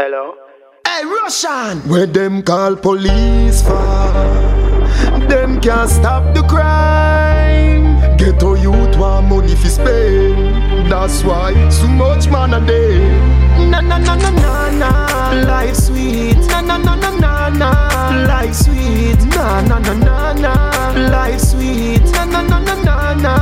Hello? Hey, Russian! Where them call police for? Them can't stop the crime. Ghetto youth want money for spend. That's why so much man a day. Na na na na na na, life sweet. Na na na na na na, life sweet. Na na na na na, life sweet. Na na na na na na,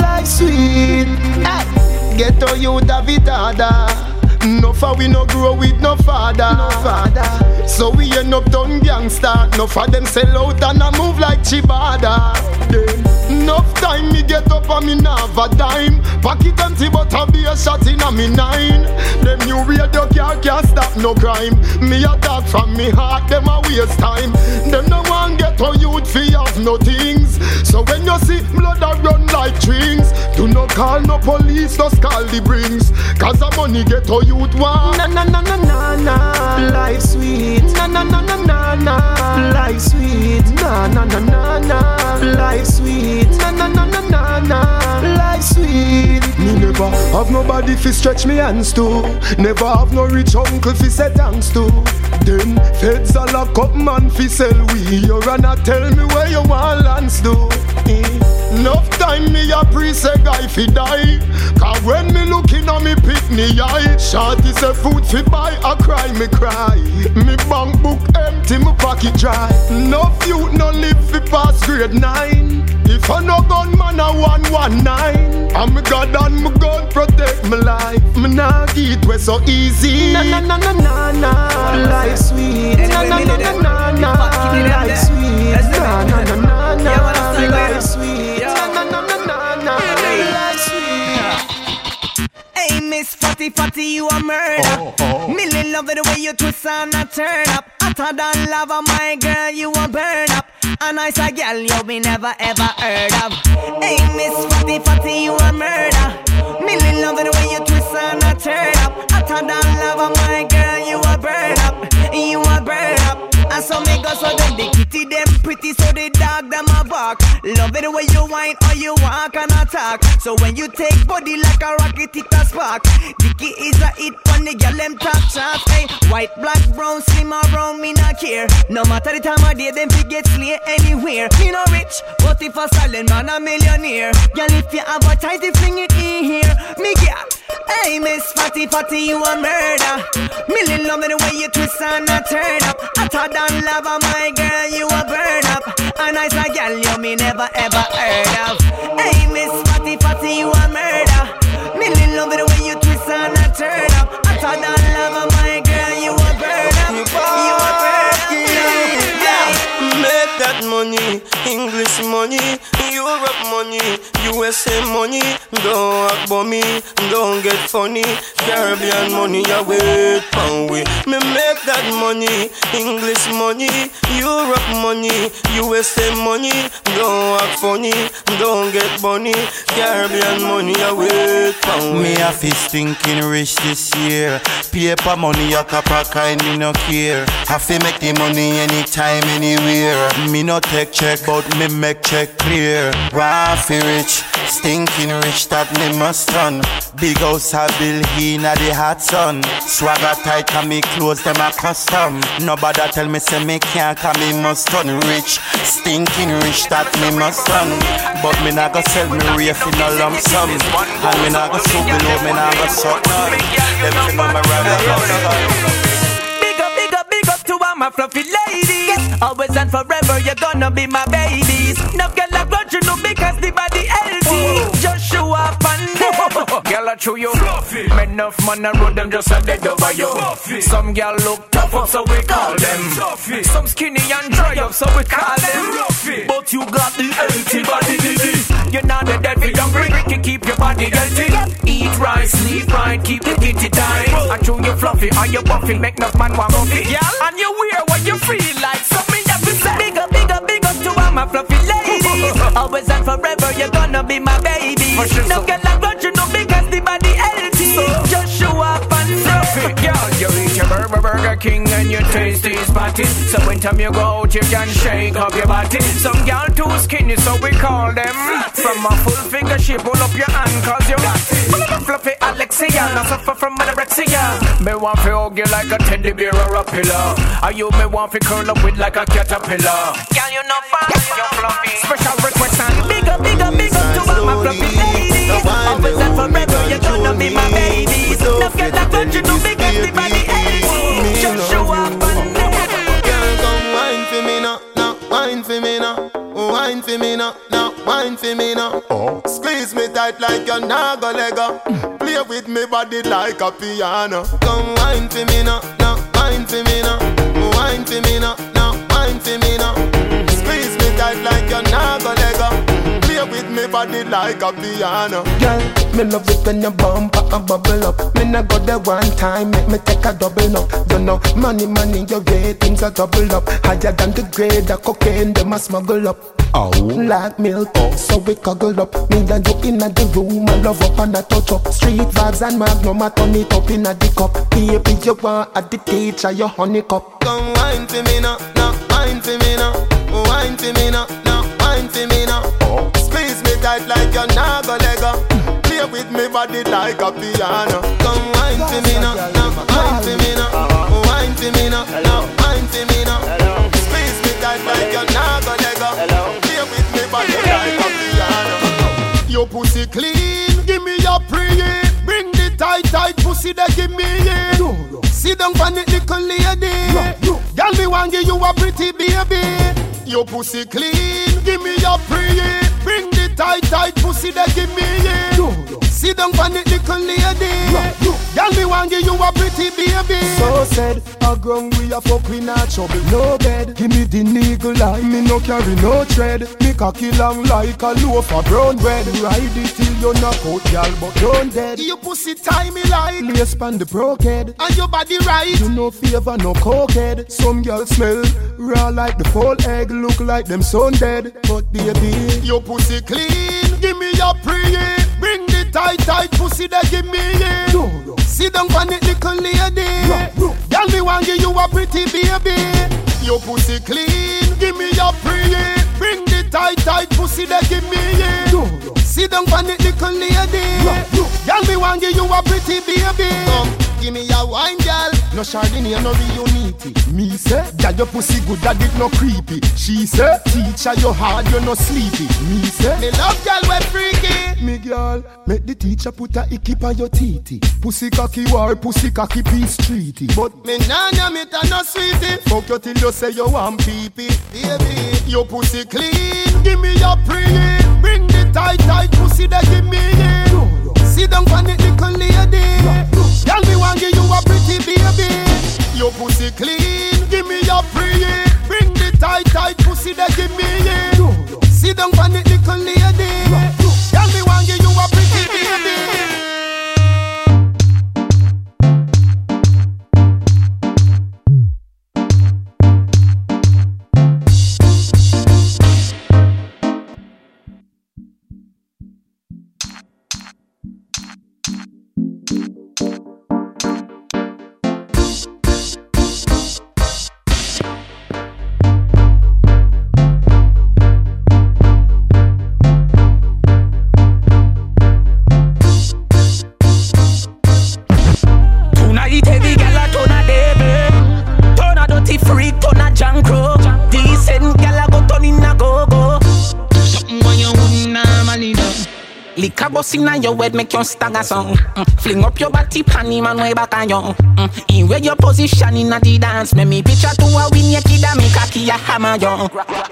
life sweet. Hey, ghetto youth have it harder. No for we no grow with no father. No father. So we end up done gangster. No for them sell out and I move like Chibada. Enough time me get up and me nav a dime. Pocket empty but I be a shot in a me nine. Them new radio car can't stop no crime. Me a talk from me heart, them a waste time. Them no one get a youth fi have no things. So when you see blood a run like strings, do not call no police, just call the brings. Cause the money get a youth want. Na na na na na na, life sweet. Na na na na na na, life sweet. Na na na na na, life sweet. Na na na na na na, life sweet. Me never have nobody fi stretch me hands to. Never have no rich uncle fi say thanks to. Then feds a lock up man fi sell we. You run a tell me where you want lands do. Enough time me a pre say guy fi die. Cause when me looking on me pick me eye, shorty say food fi buy, I cry me cry. Me bank book empty, me pocket dry. No youth no live fi pass grade nine. If I no gun man a one one nine. I'm God and me gun protect my life. Me nah get way so easy. Na na na na na na, life sweet. Na na na na na na, life sweet. Na na na na na, life sweet. Hey, Miss Fatty Fatty, you a murder. Oh, oh. oh. Millie love it the way you twist and a turn up. Hotter than lava, my girl, you a burn up. A nice a girl you me never ever heard of. Hey, Miss Fatty Fatty, you a murder. Millie love it the way you twist and a turn up. Hotter than lava, my girl, you a burn up. You a burn up. And so me go so them the kitty them pretty so the dog them a bark. Love it the way you whine or you walk and attack. So when you take body like a rocket it a spark. Dicky is a hit when the girl them top shots. Hey, white, black, brown, slim or brown, me not care. No matter the time of day, them fi get slay anywhere. Me no rich, but if a silent man a millionaire. Girl, if you advertise, it fling it in here. Me girl. Hey, Miss Fatty Fatty, you a murder. Millie love it the way you twist and a turn up. Hotter than lava, my girl, you a burn up. A nice a girl you me never ever heard of. Hey, Miss Fatty Fatty, you a murder. Millie love it the way you twist and a turn up. Hotter than lava, my girl, you a burn up. You a burn up. Yeah. Make that money, English money, Europe money, USA money. Don't act me, don't get funny. Caribbean money, I wait for we. Me make that money, English money, Europe money, USA money. Don't act funny, don't get funny. Caribbean money, I wait for we. Me a fist thinking rich this year. Paper money, a copper kind, me no care. Have to make the money anytime, anywhere. Me no take check, but me make check clear. Waffy rich, stinking rich, that me must run. Big house a bill, he na the hot sun. Swagger tight, and me clothes them a custom. Nobody tell me say me can't, cause me must turn rich. Stinking rich, that me must run. But me not go sell me reef in a lump sum. And me not go sue below, me not go suck none. Them fi know me my fluffy ladies. Always and forever, you're gonna be my babies. No girl like because the body healthy. Just show up and them. Girl, I chew you. Fluffy. Make enough man and road them just a dead over you. Fluffy. Some girl look tough up so we call them. Fluffy. Some skinny and dry up so we call them. Fluffy. But you got the healthy body diddy You're not the dead for hungry. Ricky keep your body healthy. Eat right, sleep right, keep the kitty tight. I chew you fluffy, are you buffy Make enough man want muffy Yeah. And you wear what you feel like. So big up to all my fluffy ladies. Always and forever, you're gonna be my baby. Sure, No so- girl like what you know because the body healthy. Just show up and Fluffy, girl, you eat your burger, Burger King and your taste is spotty. So when time you go out, you can shake up your body. Some girl too skinny, so we call them. From a full finger, she pull up your hand, cause you got it. Fluffy Alexia. I suffer from anorexia. Me want to hug you like a teddy bear or a pillow. Are you me want to curl up with like a caterpillar? Girl, you know fast, you fluffy. Special request and bigger, bigger, bigger to all my fluffy ladies. Always and forever, you're gonna be my babies. Now get that touch you to big everybody hates. Just show up and Girl, come wine for me now, now wine for me now, wine for me now, now wine for me now. Oh. Squeeze me tight like a naga lego. Play with me body like a piano. Come wine for me now, now wine for me now, wine for me now, now wine for me now. Squeeze me tight like a naga lego. Play with me body like a piano. Girl, me love it when you bump and bubble up. Me nah go there one time, make me take a double up. You know, money, money, your ratings are double up. Higher than the grade of cocaine, them a smuggle up. Oh. Like milk, so we cuddle up. Me and you in the room, I love up and I touch up. Street vibes and magnum, I turn it up in the cup. Baby, you want at the teacher, your honey cup. Come wine for me now, now wine for me now, wine for me now, now wine for me now. Squeeze me tight like your naga lego. Play with me body like a piano. Come wine for me now, now wine for me now, wine for me now, now wine for me now. Squeeze me tight like your naga lego. Your pussy clean, give me your pre Bring the tight, tight pussy that give me it. Sit down on it, little lady. Girl, me want give you a pretty baby. Your pussy clean, give me your pre Bring the tight, tight pussy that give me it. Sit down on it, little lady. Girl, me want give you a pretty baby. So said, a grown we a fuck we not trouble, no bed. Give me the niggle eye, me no carry no tread. Me cocky long like a loaf of brown bread. Ride it till you knock out, girl, but don't dead. You pussy tie me like lace pan the broke head, and your body right. You no favor, no cokehead. Some girl smell raw like the fall egg, look like them sun dead. But baby, your pussy clean. Give me your the tight, tight pussy that give me it. Sit down on it, little lady. Girl, me want give you a pretty baby. Your pussy clean. Give me your pre Bring the tight, tight pussy that give me it. Sit down on it, little lady. Girl, me want give you a pretty baby. Come, give me your wine, girl. No Chardonnay, no Rio Me say, that your pussy good, that it no creepy. She say, teacher, you hard, you no sleepy. Me say, me love girl, we freaky. Me girl, make the teacher put a icky on your titty. Pussy cocky war, pussy cocky peace treaty. But me nana, me ta no sweetie. Fuck you till you say you want pee pee. Baby, your pussy clean. Give me your pre Bring the tight, tight pussy that give me it. Sit down on it, little lady. Girl, me want give you a pretty baby. Your pussy clean, give me your pre Bring the tight, tight pussy that give me it. Sit down on it, little lady. Girl, me want give you a pretty baby. Bust inna your head make you stagger song. Mm. Fling up your body panty man way back on you. Mm. In where your position inna the dance Make me picture to a win your kid and me cocky a hammer you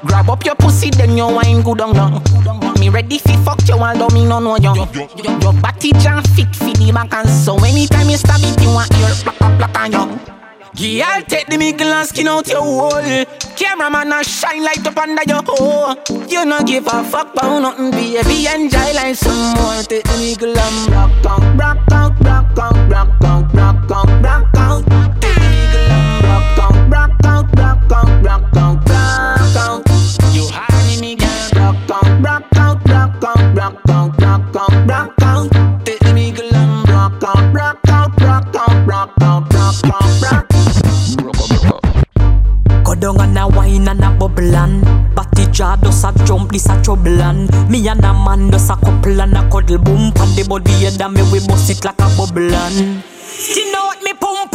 Grab up your pussy then you wine good on you Me ready fi fuck you although me no know you Your body jam fit fi the back and so anytime you stab it you want your black up black on you Girl, take the middle and skin out your hole. Cameraman a shine light up under your hole. You no give a fuck about nothing, baby. Enjoy life some more. Take the middle and rock out, rock out, rock out, rock out, rock out, rock out. The middle rock out, rock out, rock out, rock out, rock out. You honey me. Rock out, rock out, rock out, rock out, rock out, rock out. The middle rock out, rock out, rock out, rock out, rock out, rock out. Down and a wine and a bubble and Batty jaw does a jump this a trouble and me and a man just a couple and a cuddle boom. Pan the body and me we bust it like a bubble and. You know what me pum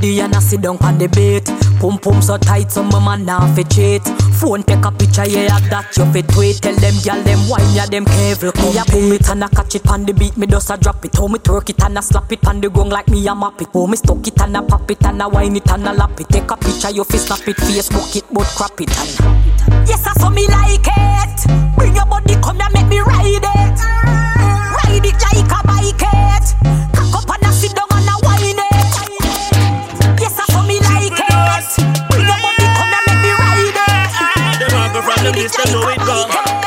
the and a sit down on the bait. Pum pum so tight, some man now fi cheat. Phone take a picture, yeah, that you fit tweet. Tell them, y'all them wine, yeah, them careful. Me a pull it and a catch it pan the beat, me just a drop it. How me twerk it and a slap it pan the gong like me a map it. How me stuck it and a pop it and a wine it and a lap it. Take a picture, you fi snap it, Facebook it, but crap it and. Yes, I saw me like it. Bring your body, come and make me ride it.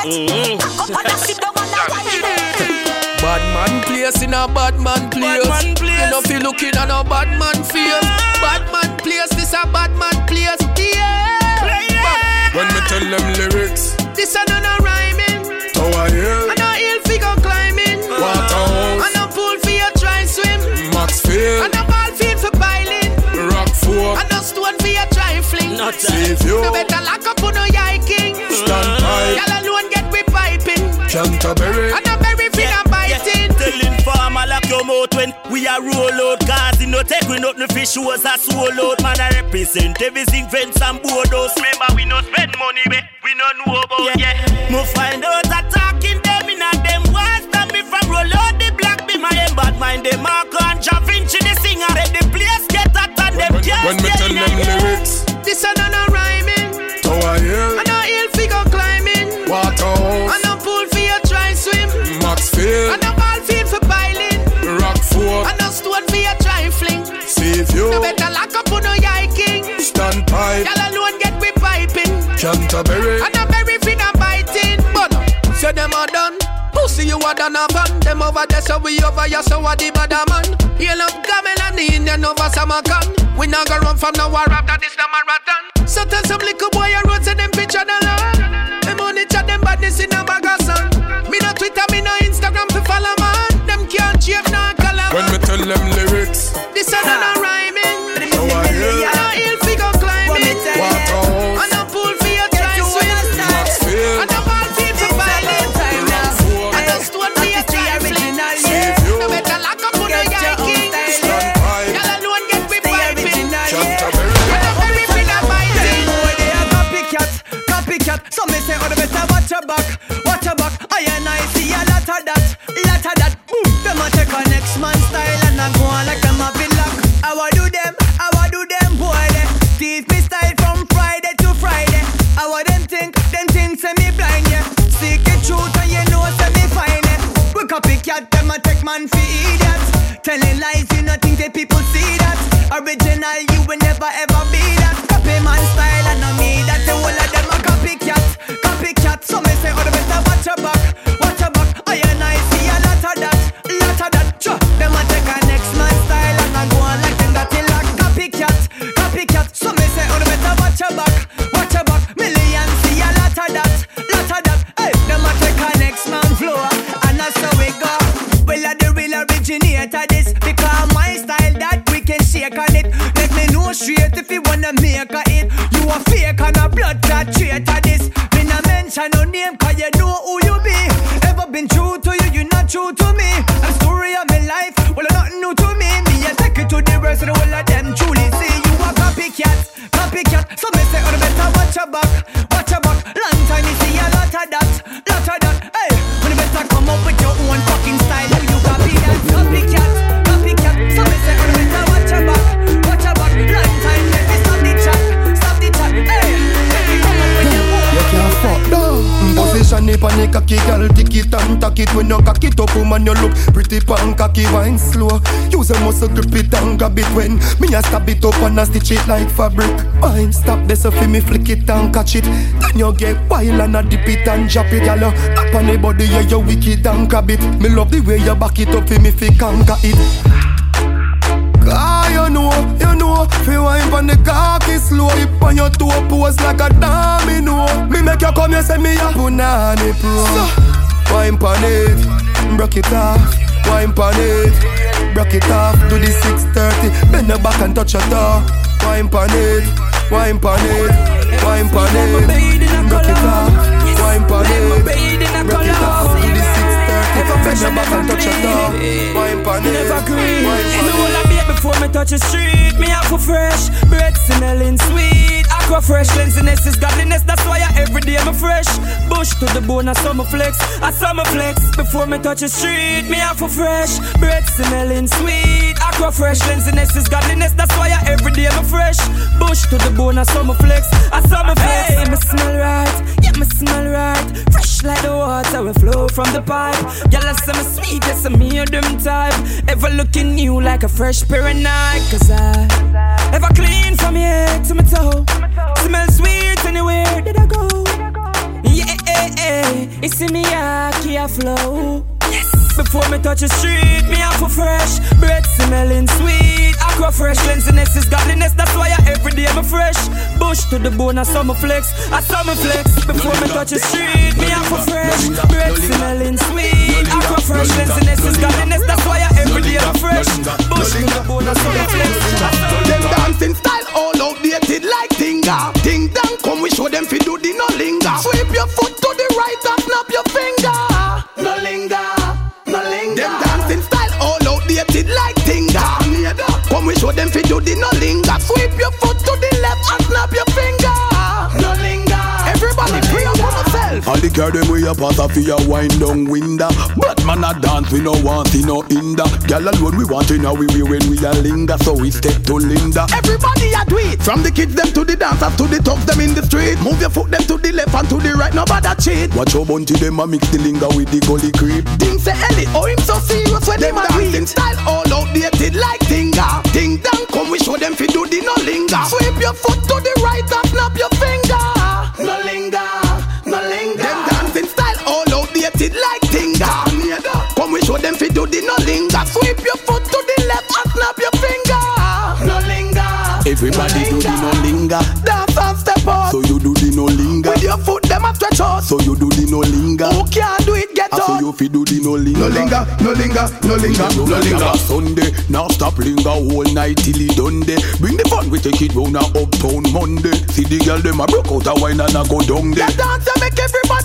Mm-hmm. Cock up sit down and wine. Bad man place in a bad man place. Bad man place. You know fi looking at a bad man face. Bad man place, this a bad man place. Yeah. Bad. When me tell them lyrics, this a none a rhyming. Tower hill, and a hill fi go climbing. Waterhouse, and a pool fi a try swim. Maxfield, and a ball field for piling. Rockfort, and a stone fi a try fling. Not See if you Uh-huh. no better lock up on no yiking. Stand pipe, Canterbury, and a berry fi a biting. Telling farmer lock your mouth when we are roll out. Cause you no take we nothing fish was a soul out. Man I represent everything fence and borders Remember we no spend money we, we no know about yeah, yeah. Me find out attacking them in a them walls Stop me from roll out the black be my them bad mind them Marco and Ja Vinci the singer. Let the place get hot and them can't When me tell a them yeah. lyrics, this a none a rhyming. Tower hill, and you better lock up on no yiking. Stand pipe, y'all alone get we piping. Canterbury, and a berry fi a biting. But say them a done. Pussy you a done a van Them over there so we over here so what the bad man. Heal up Gamel and the Indian over Samarkand We not go run from no war after this the marathon. So tell some little boy a road say them picture the land Them only chat them badness in a bag of sand. Me no Twitter, me no Instagram to follow man. Them can't shape no color When me tell them lyrics. This a woman. You look pretty pan cocky, wine slow. Use a muscle grip it and grab it when me a stab it up and a stitch it like fabric. Wine stop this so fi me flick it and catch it. Then you get wild and a dip it and drop it, girl. Up on the body, yeah you wicked and grab it. Me love the way you back it up fi me fi conquer it. Ah, you know, you know Feel wine pon the cocky slow Hip on your toe pose like a domino Me make you come, you say me a punani pro so, Wine pon it, broke it off Wine pon it, Broke it off to the 630. Bend the back and touch your toe. Wine pan it, wine pan it, wine pan it. Broke it off, touch the street. Me for fresh, bread smelling sweet. Aqua fresh, cleanliness is godliness. That's why I every day I'm fresh. Bush to the bone, I summer flex. I summer flex before me touch the street. Me for fresh, bread smelling sweet. Aqua fresh, cleanliness is godliness. That's why I every day I'm fresh. Bush to the bone, I summer flex. I summer flex. Hey, me smell right, yeah, me smell right. Fresh like the water we flow from the pipe. Girl, I say me sweet, yes, I'm here them type. Ever looking new like a fresh pair of Nike. Cause I ever clean from head to my toe. Smell sweet anywhere did I go. Yeah, eh, eh, it's in me, I flow. Before me touch the street, me have for fresh bread smelling sweet. Aqua fresh cleanliness is godliness. That's why I every day I'm fresh. Bush to the bone, I summer flex, I summer flex. Before me touch the street, me have for fresh bread smelling sweet. Aqua fresh cleanliness is godliness. That's why I every day I'm fresh. Bush to the bone, I summer flex. Them dancing style all outdated like Tinga. Ding dong, come we show them fi do the no linger. Sweep your foot to the right and snap your finger. Them fi do the no linger. Sweep your foot to the left and snap your finger. All the girl them way up pass off your wind down window. But man a dance we no want see no hinder. Girl alone we want to know we we when we a linger, so we step to Linda. Everybody a do it From the kids them to the dancers to the thugs them in the street Move your foot them to the left and to the right Nobody cheat Watch how bunty them a mix the linger with the gully creep. Ding say Ellie, oh him so serious when them a dancing style all outdated like Tinga. Ding dong, come we show them fi do the no linger. Sweep your foot to the right and snap your finger. No linger, Tinga. Come we show them fi do the no linger. Sweep your foot to the left and snap your finger. No linger. Everybody do the no linger. Dance and step out. So you do the no linger. With your foot them a stretch out. So you do the no linger. Who can't do it, get I so you fi do the no linger. No linger, no linger, no linger, No no linger. linger Sunday, now stop linger all night till it done day. Bring the fun, we take it round a uptown Monday. See the girl them a broke out a wine and a go down there. The dance make everybody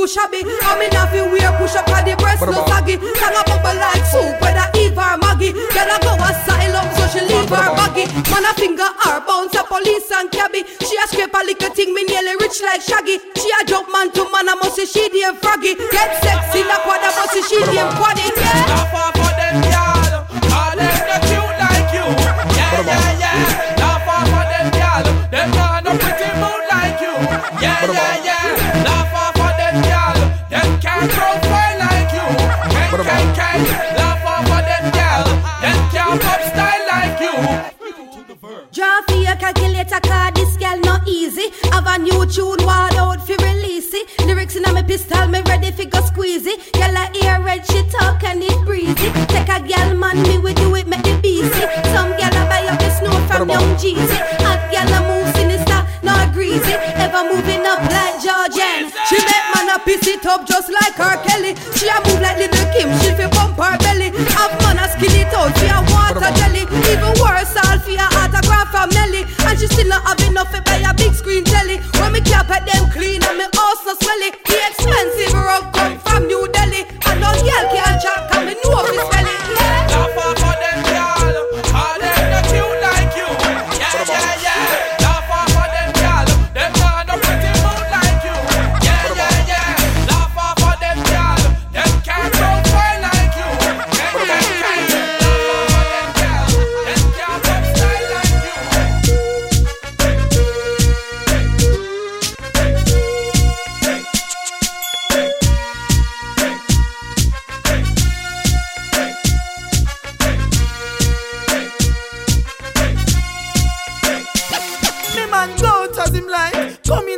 too shabby. I'm in a fi wear push up at the breast no saggy. Sang a bubble like soup whether Eve or Maggie. Girl a go asylum so she leave her baggy. Man a finger her bounce a police and cabby. She a scrape a little thing me nearly rich like Shaggy. She a jump man to man a must say she damn froggy. Get sexy like what a must say she damn quaddy. Yeah. Man a piss it up just like R. Kelly. She a move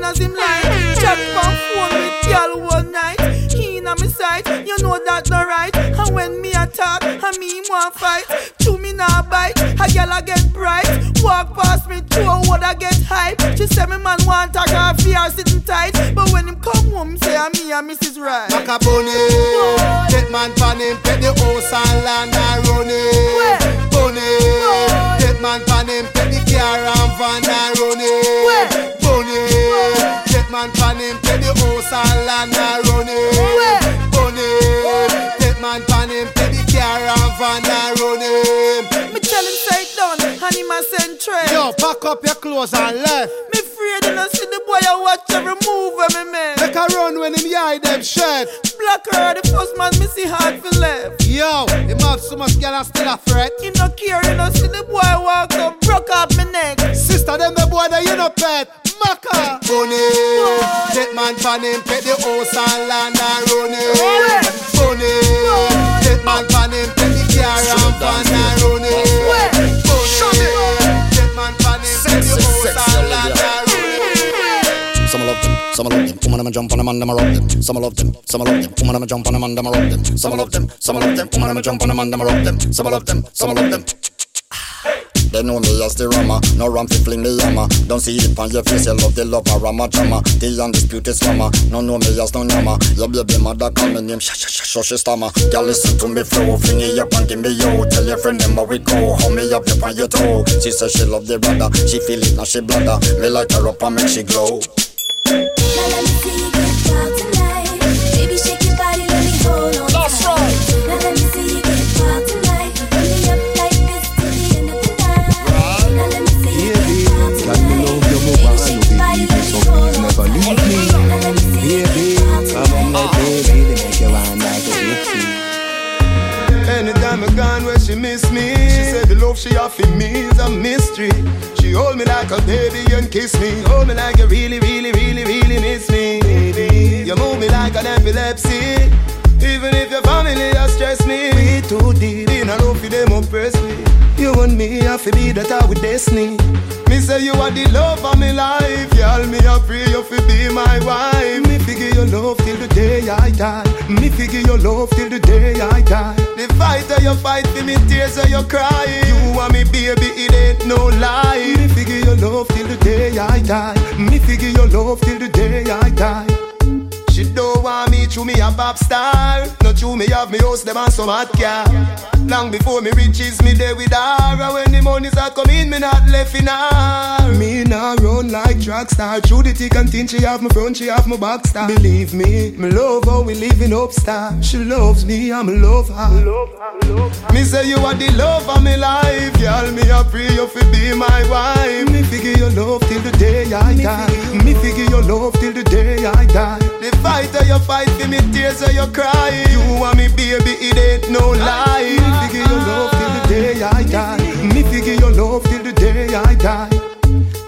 cause him like Chat on phone with girl one night. He in my sight, you know that not right. And when me attack, and me want fight. Chew me now bite, a girl I get bright. Walk past me, two what I get hype. She say me man want a coffee or sitting tight. But when him come home, say I'm me and Mrs. Right. Macaboni, get man pan him, pet the house and land man pan him, pet the house and land and run it Bunny, get man pan him, pet the car and run it Me tell him say done, and him a send tray Yo, pack up your clothes and left. Me afraid you know see the boy I watch every move of me man Make a run when him hide them shirt Black her the first man me see hard for left. Yo, him have so much girl and still a threat He no care, you know see the boy walk up broke off me neck. Sister them the boy that you no pet Maka Bunny Get man pan him pet the house and land and run it. Bunny Get man pan him pet the car and van and run it. Bunny Get man pan him pet the house and land and run it. Some love them, some love them. Woman, I'ma jump on them and I'ma rock them. Some love them, some love them. Woman, I'ma jump on them and I'ma rock them. Some love them, some love them. Woman, I'ma jump on them and I'ma rock them. Some love them, some love them. They know me as the rama, no ram fi fling me hammer. Don't see it on your face, you love the love of rama drama. The undisputed scammer, no know me as no nyama. Your baby mother call me name, sha sha sha sha she stammer. Girl listen to me flow, fling it up and give me yo. Tell your friend them how we go, how me up up on your toe. She say she love the brother, she feel it now she bladder. Me light her up and make she glow. Miss me. She said the love she offer me is a mystery. She hold me like a baby and kiss me. Hold me like you really, really, really, really miss me. Baby, you move me like an epilepsy. Even if your family has stressed me. We too deep in a love for them oppress me. You and me have to be that I with destiny. Me say you are the love of my life. Y'all me I pray you fi be my wife your love till the day I die. Me figure your love till the day I die. The fight that you fight for me tears that you cry. You and me baby it ain't no lie. Me figure your love till the day I die. Me figure your love till the day I die. She don't want me through me a pop star. Not through me have me house them and some hot car Long before me riches me there with her. And when the money's a come in me not left in her. Me nah run like track star. Through the thick and thin she have my front she have my back star. Believe me, me love how we living up star She loves me I'm a love her Me say you are the love of me life. Y'all me a pray you fi be my wife. Me figure your love till the day I die. Me figure your love till the day I die. The fight that you fight for me tears that you cry. You and me baby it ain't no lie Figure your love till the day I die. Me figure your love till the day I die.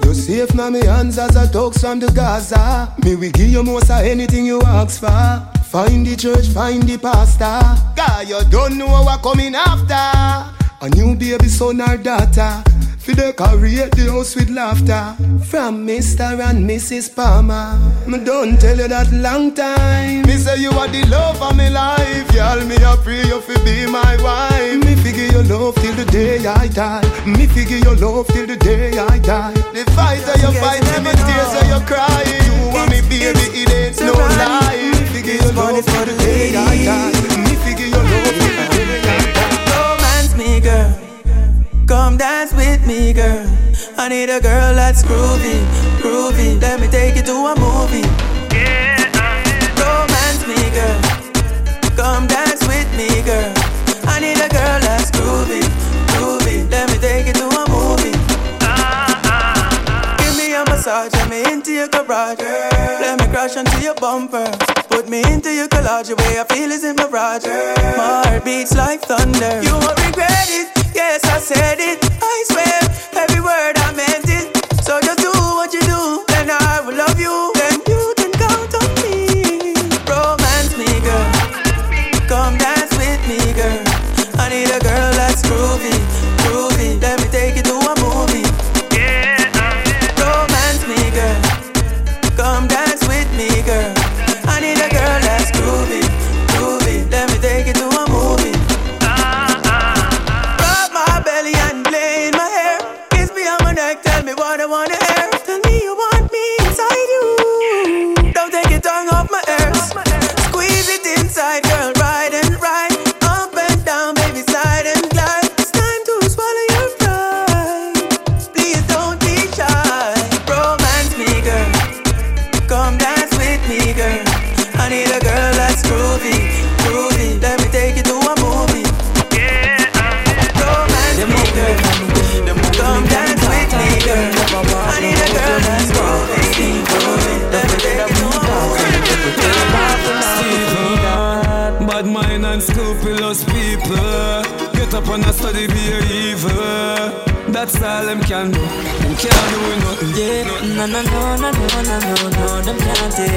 You safe now me hands as a talks from the Gaza. Me we give you most of anything you ask for. Find the church, find the pastor. God you don't know what coming after A new baby son or daughter. For decorate the house with laughter. From Mr. and Mrs. Palmer. Me don't tell you that long time. Me say you are the love of my life. Y'all me a pray you fi be my wife. Me figure your love till the day I die. Me figure your love till the day I die. The fight that you fight and the tears that you cry. You and me baby it ain't no lie. Me. Figure your love till the day I die girl Come dance with me, girl. I need a girl that's groovy, groovy. Let me take you to a movie. Romance me, girl. Come dance with me, girl. I need a girl that's groovy, groovy. Let me take you to a movie. Ah, ah, ah. Give me a massage, let me into your garage. Let onto your bumper. Put me into your collage, the way I feel is in my mirage. My heart beats like thunder. You won't regret it. Yes, I said it. I swear, every word I meant it. So just do what you do, and I will love you. Then you can count on me. Romance me, girl. Come dance with me, girl. I need a girl that's groovy.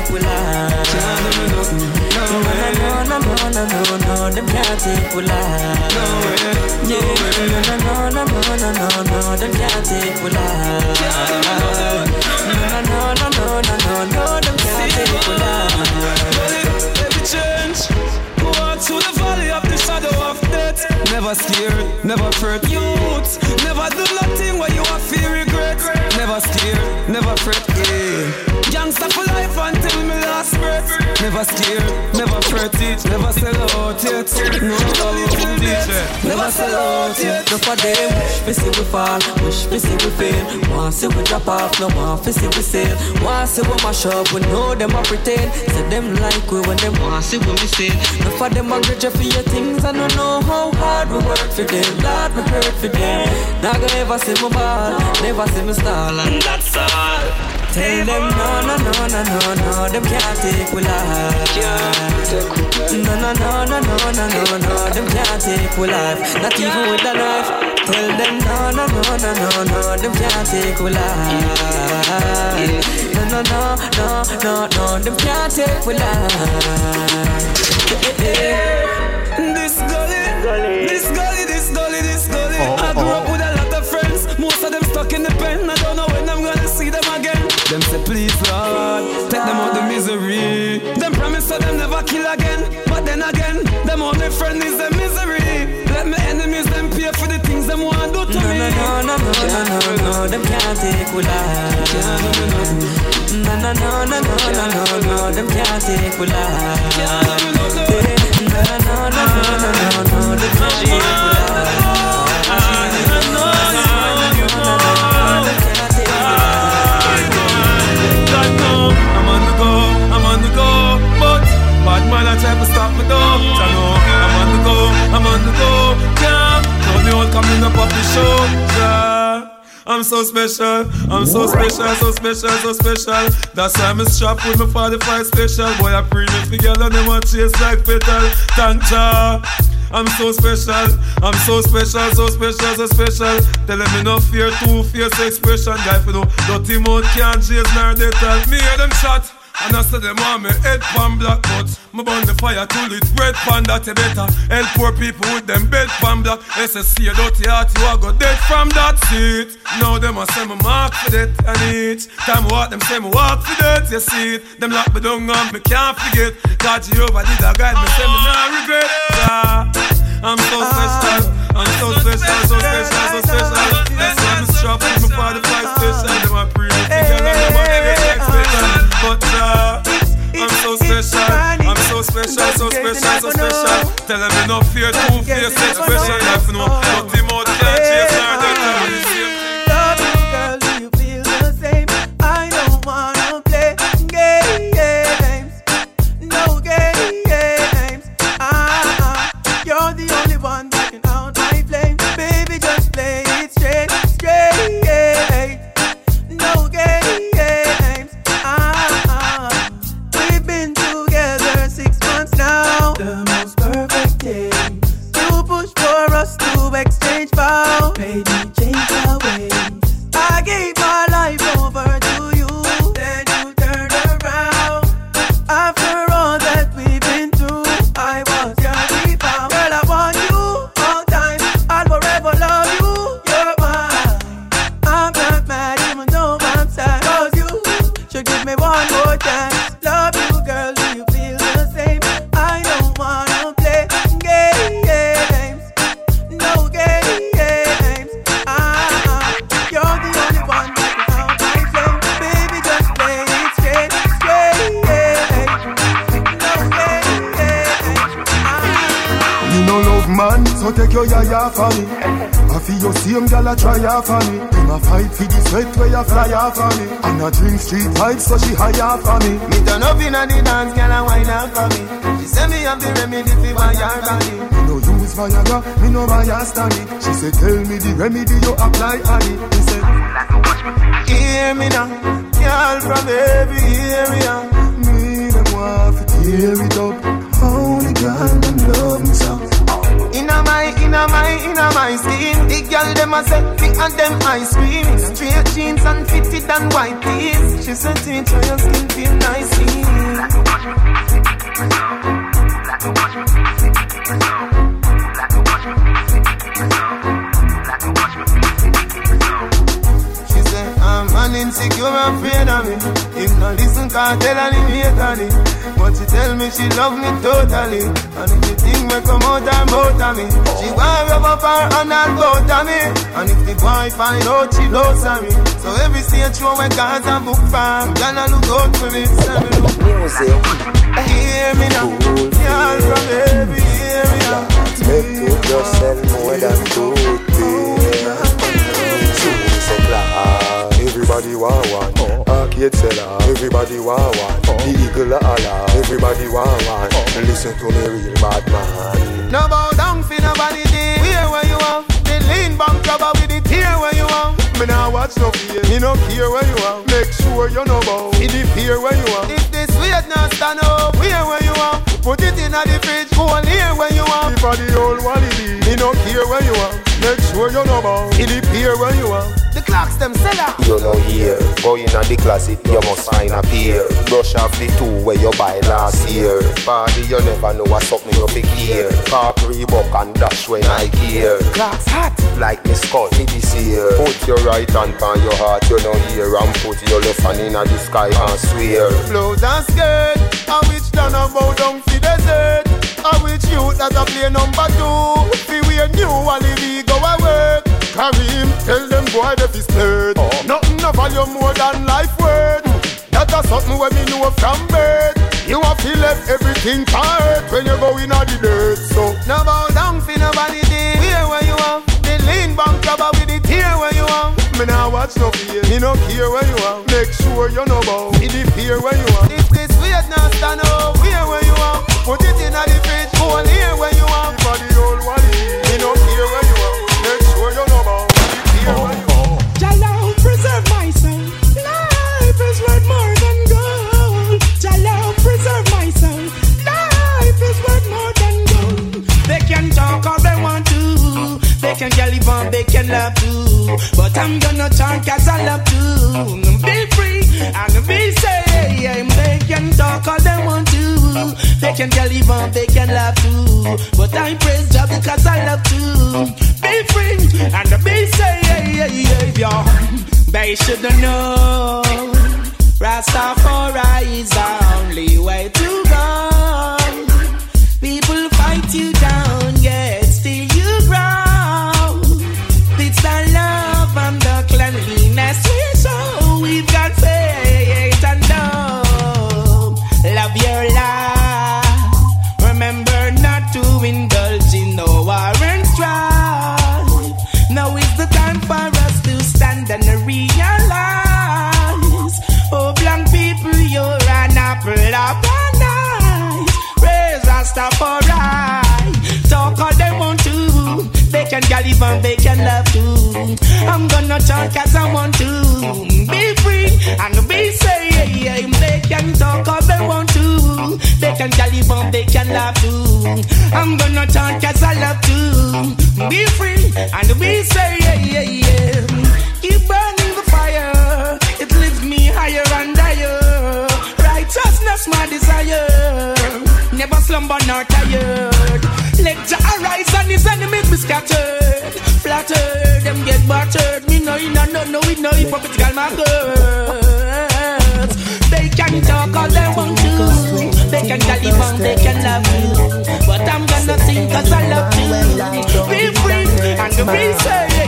take we life. No way. No, no, no, no, no, no, them can't take we life. No way. No, no, no, no, no, no, no, them can't take we life. No, no, no, no, no, no, no, no, them can't take we life. Let me change. Go on to the valley of the shadow of death. Never scared, never fret, youth. Never do nothing where you are fear, regret. Never scared, never fret. Yeah. Gangsta for life until me last breath. Never scared, never fret it. Never sell out yet. No, never sell out yet. No for them, wish we see we fall, wish we see we fail. Want see we drop off, no want we see we sail. Want see we mash up, we know them a pretend. Say them like we when them want see we miss it. No for them a grudge for your things, I don't know how hard we work for them. Lord, we hurt for them. Not gonna ever see me ball, never see me stall, and that's all. Tell them no, no, no, no, no, no, them can't take we life. No, no, no, no, no, no, no, no, them can't take we life. Not even with the knife. Tell them no, no, no, no, no, no, them can't take we life. No, no, no, no, no, no, them can't take we life. Them only friend is the misery. Let my enemies them pay for the things them want do to No, me. no, no, no, no, no, no, no, them can't take we life. No, no, no, no, no, no, no, no, them can't take we life. No, no, no, no, no, no, no, them can't take we life. God know I'm on the go, I'm on the go, but bad man I try to stop me though. I know I'm on the go, yeah. Told me all coming up off the yeah. I'm so special, I'm so special, so special, so special. That's why I'm strapped with my 45 special. Boy, I bring it together, them want chase like petal. Thank ya. I'm so special, I'm so special, so special, so special. Telling me no fear, two fierce expression. Guy, for no dirty mouth can't chase nor they tell me hear them shot. And I say them want me head pan black but Me burn the fire till it red pan that you better. Help poor people with them bed pan black. SSC a dirty heart you a go dead from that seat. Now them a say me mark for that and each Time I walk them say me walk for that you see it. Them lock me down and me can't forget. God Jehovah did a guide me say me not regret. Yeah. I'm so ah. special I'm so special so special so special. That's why I'm strapped with my 45 special. Them a pray together them a get like special but uh, I'm so special, I'm so special, so special, so special. Tell them me no fear, two fear, special. Life no, but the mouth Pay. Gal a try off for me. Them a fight for the sweat where you fly off for me. And a drink street vibes so she high off for me. Me turn up inna the dance, girl a wine up for me. She say me have the remedy for my your body. Me no use Viagra, me no Viagra stanny. She say tell me the remedy you apply on it. Me say Hear me now, girl from every area. me them want to tear it up. Only God man, them inna my, inna my skin. The girl dem a say me and them ice cream. Straight jeans and fitted and white tees She said teacher your skin feel nice. She Not listen can't tell her him hate on it But she tell me she love me totally And if the thing will come out her mouth of me She want rub up her and both of me And if the boy find out she loves me So every stage show when God's a book farm Gonna look out for me Send me look Music Hear me now Y'all from every area Make you sell more than two Shoes a class Everybody want one Arcade seller Everybody want one The oh. eagle holler Everybody want one oh. Listen to me real bad man No bow down for nobody day. Where where you are? The lean bank cover with the tear where you are. Me nah watch no fear. Me no care where you are. Make sure you know bow. In the fear where you are. If this weight not stand up, where where you are? Put it in the fridge. Go on here where you are. If I the old one it me no care where you are. Make sure you know bow. In the fear where you are. The Clarks them seller. You know here Go in at the closet You must find a pair Brush off the two Where you buy last year Party you never know what's up something you pick here Park Reebok and dash when I gear Clarks hot Like me skull me this year Put your right hand on your heart You know here And put your left hand in the sky and swear Blows and skirt. A which done bow down for desert. A which youth that a play number two. Fi wear new alibi go a work. Kareem, tell them boy they fi split. Oh, nothing no value more than life worth. That a something when me know from birth. You a feel left everything part when you go in a the dirt. So no bow down fi nobody day. Where where you are? The lean bank cover with the tear where you are. Me nah watch no fear. Me no care where you are. Make sure you know bow. In the fear where you are. If this weight not stand up, where where you are? Put it in a the fridge. Go here where you are. For They can get live on, love too. But I'm gonna talk cause I love to. Be free and be safe. They can talk all they want to. They can get live on, they can love too. But I praise God because I love to. Be free and be safe. They should know. Rastafari is the only way Rastafari. Talk all they want to. They can get even, they can love too. I'm gonna talk as I want to. Be free and be safe. They can talk all they want to. They can even, they can love too. I'm gonna talk as I love to. Be free and be safe. Keep burning the fire. It lifts me higher and higher. Righteousness, my desire. Never slumber nor tired. Let Jah arise and his enemies be scattered. Flattered, them get battered. Me know you know, no, no, we know hypocritical maggots. They can talk all they want to. They can on, they can love you. But I'm gonna sing cause I love you. Be free and be safe. They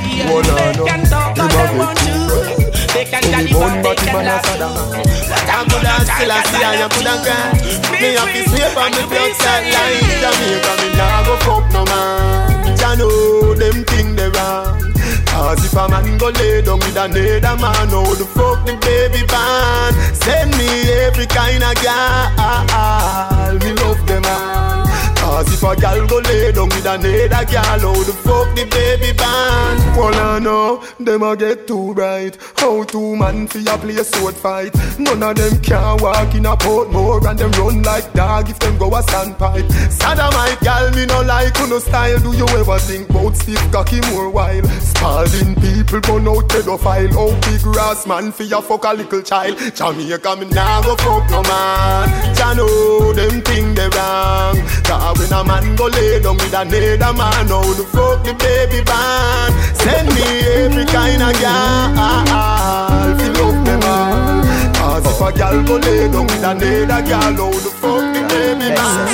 can talk all they want to. They can gallivant, they can you. But I'm gonna Still I see I am good and grand. Me have to sweep on the blood side line Jamaica me nah go fuck no man. Jah know them thing they wrong. Cause if a man go lay down with another man How the fuck the baby born Send me every kind of girl Me love them all Cause if a gal go lay down with another gal, how the fuck the baby band? Well, I know them a get too bright. How two man fi a play a sword fight? None of them can walk in a Portmore and them run like dog if them go a standpipe. Sodomite gal, me no like no style. Do you ever think about stiff cocky more while? Spalding people burn out pedophile. How big grass man fi a fuck a little child? Jamaica me nah go fuck no man. Jah know them thing they wrong. Cause when a man go lay down with another man, how the fuck the baby band? Send me every kind of gal, fill up them all. Cause if a gal go lay down with another gal, how the fuck the baby band?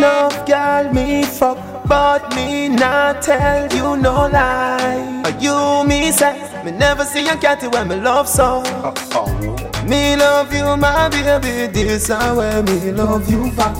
No girl me fuck, but me not tell you no lie. Are you me say me never see a catty when me love so. Me love you, my baby. This is where me love you back.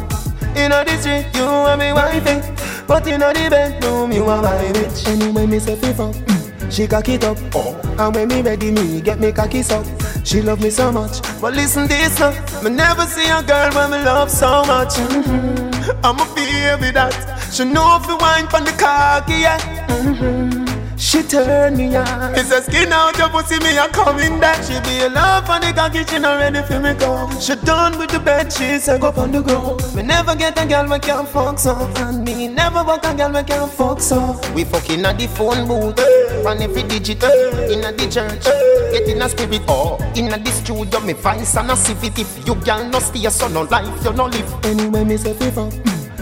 In the street, you and me wifey, but in the bedroom, you are my bitch. Anyway, me say fi fuck. She cock it up, Oh. and when me ready, me get me cocky up. She love me so much, but listen this now. Me never see a girl when me love so much. Mhm. I'm a baby that she know if you wine from the cocky, yeah. Mhm. She turn me on. It's a skin out your pussy, me a coming back. She be a love on the cocky, she not ready for me go. She done with the bed, she say go on the ground. Me never get a girl we can fuck so, and me never walk a girl we can fuck so. We fucking at the phone booth, on every digit, in a the church, get in a spirit, oh, in a the studio, me find some a civet. If you girl no stay, so no life, you no live. Anyway, me say fuck.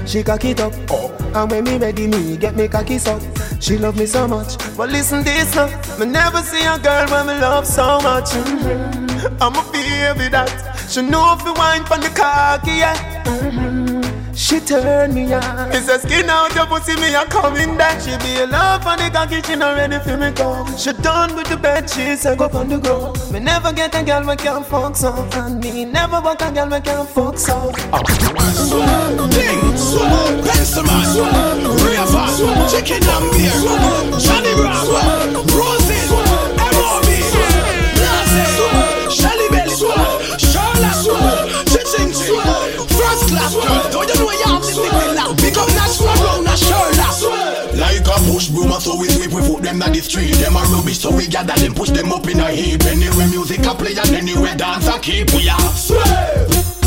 She cock it up, oh. and when me ready, me get me cocky up. She love me so much, but listen this now. Me never see a girl when me love so much. Mhm. I'm a baby that she know if you wine from the cocky, yeah. Mhm. She turn me on. It's a skin out your pussy, me a coming back. She be a love on the cocky, she not ready for me go. She done with the bed, she say go on the ground. Me never get a girl we can't fuck so, and me never want a girl we can't fuck so. Pencilman, Raver, Chicken and Beer, Johnny Bravo, Roses, M.O.B., Blase, Shelly Belly, Charlotte, Chiching, First Class Girl, don't you up Nashua, round a Charlotte. Like a push broom, so we sweep, we put them on the street. Them a rubbish, so we gather them, push them up in a heap. Anywhere music a play and anywhere dance a keep. We are sweep,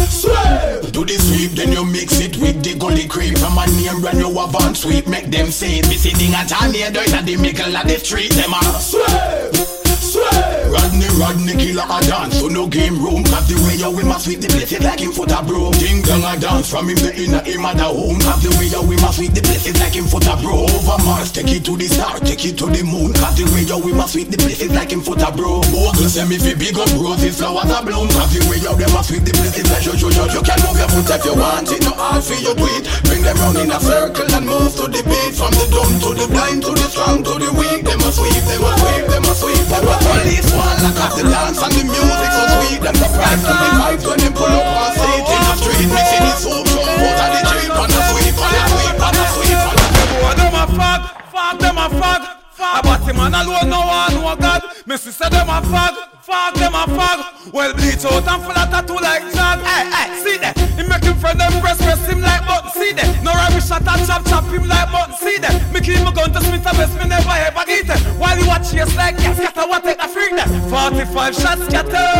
sweep. Do the sweep, then you mix it with the gully creep. From a name brand you have on sweep, make them say it. Me sitting at a near dirt at the middle of the street. Them a sweep, sweep. Rodney, Rodney, killer a dance, so no game room. Cause the way you we must sweep the place, it like him foot a broom. Ding dong a dance from him the inner him at the home. Cause the way you we must sweep the place, it like him foot a broom. Over Mars, take it to the star, take it to the moon. Cause the way you we must sweep the place, it like him foot a broom. Bogle send me fi big up roses, flowers a bloom. Cause the way you them must sweep the place, it like you, you, you, you can move your foot if you want it. No hard for you do it. Bring them round in a circle and move to the beat. From the dumb to the blind to the strong to the weak. Them must sweep, them must sweep, them must sweep. Them must police one lock off the dance and the music so sweet. Them surprised to the vibes when them pull up on stage in the street. Mixing the soup, some out of the jeep and a sweep and a sweep and a sweep and a boy them a fag, fag them a fag. A batty man alone no one know God. Me sister them a fag, fag them a fag. Well bleach out and full of tattoo like Jag. Hey hey, see that? He make him friend them press press him like button. See that? No rubbish shot and chop chop him like button. See that? Me keep my gun to Smith and West, me never ever get it. While you watch chase like gas, scatter what take a freak that. 45 shots scatter.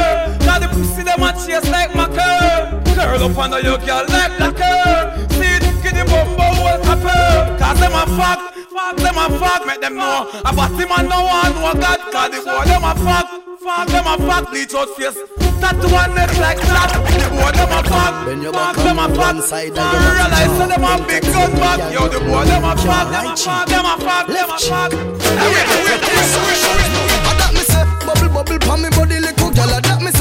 Now the pussy them a chase like maca. Curl up under your girl like lacquer. See it, get the bumbo well copper. Cause them a fuck, fuck them a fuck, make them know. A batty man no one know God. Cause the boy them a fuck, fuck them a fuck, bleach out face. Tattoo on neck like that. The boy them a fuck, fuck them a fuck. Realize that them a big gun back. Yo, the boy them a fuck, them a fuck, them a fuck, them a fuck. Hey, wait, wait, wait, wait, wait. that me say Bubble bubble pa me body little gyal that me say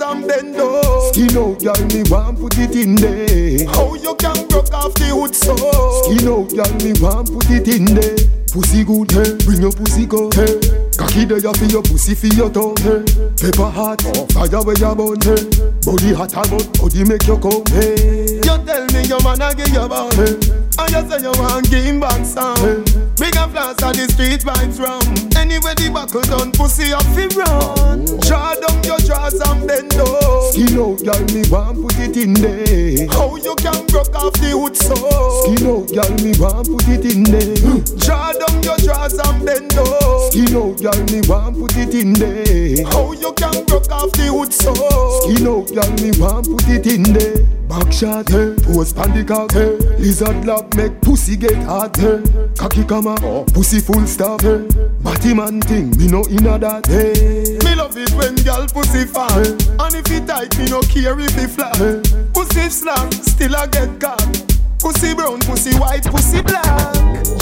and bend low. Skin out, girl, me want put it in there. How you can broke off the hood so? Skin out, girl, me want put it in there. Pussy good, hey, bring your pussy go, hey. Cocky there for your pussy for your tongue, hey. Pepper hot, oh. fire where you burn, hey. Body hot and hot, body make you come, hey. You tell me your man a give you ball Hey. And you say you want give him back some Hey. Big and flash at the street vibes rum Anyway the buckle done pussy off fi run and bend low Skin out, girl, me want put it in there. How you can broke off the hood Skin out, girl, me want put it in there. Draw down your drawers and bend low Skin out, girl, me want put it in there. How you can broke off the hood so Skin out, girl, me want put it in there. Back shot, hey, post pan the cock, hey. Lizard lap make pussy get hot, hey. Cocky come up, pussy full stop, hey. Batty man thing, me no inna that, hey. Me love it when girl pussy fat And if it tight, me no care if it flat Pussy slap, still I get caught Pussy brown, pussy white, pussy black.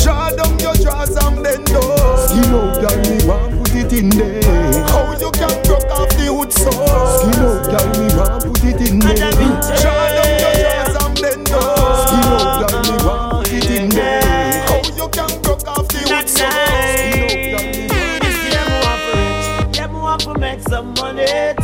Draw down your drawers and bend low Skin out, girl, me want put it in there. How you can broke off the hood so? Skin out, girl, me want put it in there. Draw down your drawers and bend low Skin out, girl, me want put it in there. How you can broke off the hood so? Them want to make some money,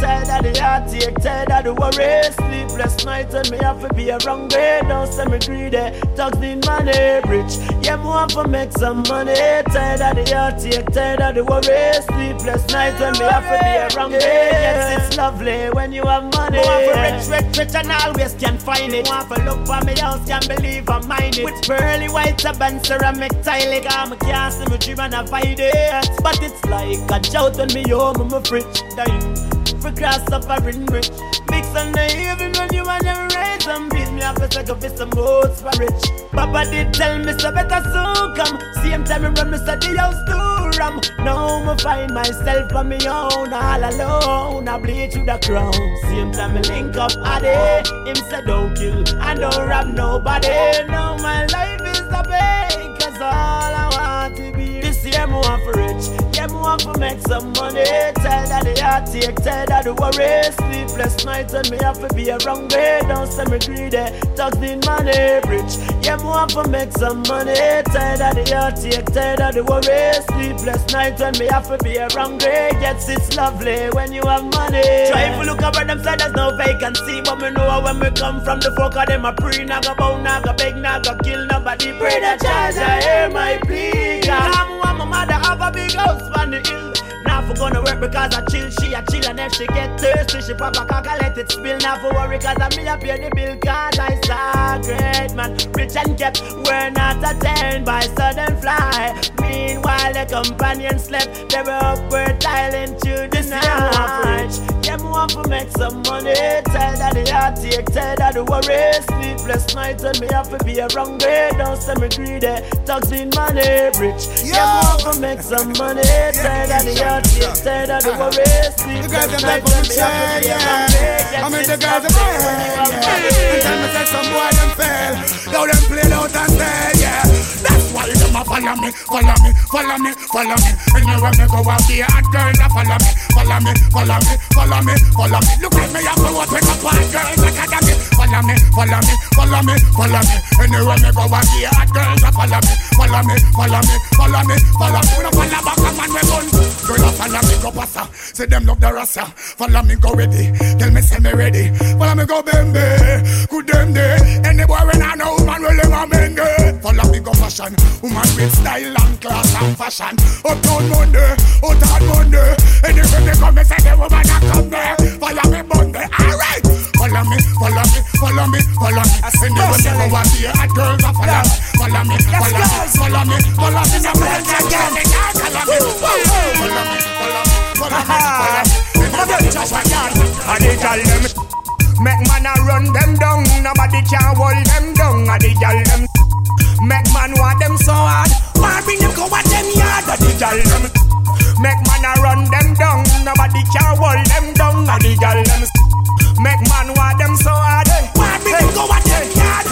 the heartache, tired of the worry, sleepless nights and me have to be around there. Don't say me greedy, thugs need money, rich. Yeah, me want to make some money, tired of the heartache, tired of the worry, sleepless nights and me have to be around there. Yes, it's lovely when you have money. Want for rich, rich, rich and always can find it. Want for look for me house, can't believe I mind it. With pearly white and ceramic tile, me can't see me dream and I find it. But it's like a jolt when me home, I'm a fridge dying. For cross suffering rich. Mix and the even when you want to raise some beat me up a second for some votes for rich. Papa did tell me so better soon come. Same time me run me said the house to ram. Now me find myself on me own all alone. I bleed through the crown. Same time me link up Addy. Him said don't kill and don't rob nobody. Now my life is a pain. Cause all I want to be this year want for rich. Want to make some money. Tired of the heartache, tired of the worry. Sleepless nights and me have to be around there. Don't say me greedy, thugs need money, rich. Yeah, me want to make some money. Tired of the heartache, tired of the worry. Sleepless nights and me have to be around there. Yes, it's lovely when you have money. Try if you look around them side, there's no vacancy. But me know when we come from the folk of them a pre naga bow naga beg naga kill nobody. Pray the charge, I hear my plea. Want my mother have a big house on the hill. Now for gonna work because I chill, she a chill and if she get thirsty, she pop a cock and let it spill. Now for worry cause I me a pay the bill cause I saw great man, rich and kept. We're not attained by sudden fly. Meanwhile the companions slept, they were upward tiling to the night. Yeah, me want to make some money. Tired of the heartache, tired of the worry. Sleepless nights and me have to be around there. Don't say me greedy, Talks need money, rich. Yeah, me want to make some money. Tired uh-huh. of the heartache, tired of the worry. Sleepless nights and me have to be around there. I mean the girls are fair, yeah. And tell me say some boy them fail. Now them play out and say, yeah. That's why them on follow me, follow me, follow me, follow me. Anywhere me go, I be a hot girl that follow me, follow me, follow me, follow me, follow me. Look at me, I go out with a hot girl me. Follow me, follow me, follow me, follow me. Anywhere me go, I be a hot girl that follow me, follow me, follow me, follow me, follow me. We don't follow back a man we gun. Girl, follow me go passa. Say them love the rasta. Follow me go ready. Tell me say me ready. Follow me go bembe. Good them day. Any boy when I know man will live a menge. Follow me go fashion. Woman with style and class and fashion. Uptown Monday, uptown Monday. Anywhere they come, me say the woman a come there. Follow me Monday. Alright. Follow me, follow me, follow me, follow me. I see when they go out here, a girl a follow me, follow me, follow me, follow me, follow me. Some girls a girl, they follow me. Follow me, follow me, follow me. I tell them Make man a run them down Nobody can hold them down I tell them Make man want them so hard. Why bring them go at them yard I dey tell them? Make man a run them down. Nobody can hold them down. I dey tell them. Make man want them so hard. Why bring them go at them yard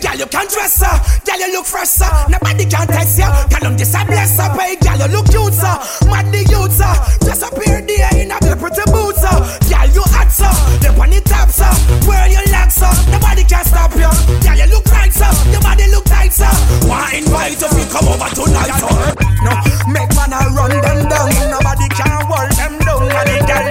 girl you can dress her. Girl you look fresh sir. Nobody can test ya. Tell them this a bless her Hey girl you look cute sir. Mad the youth sir. Just appear there in a pretty boots sir. Girl you hot sir. The top sir. Where you like sir. Nobody can stop you Girl you look right sir. Your body look tight sir. Want invite you fi come over tonight sir? No Make man a run them down. Nobody can hold them down. And the girl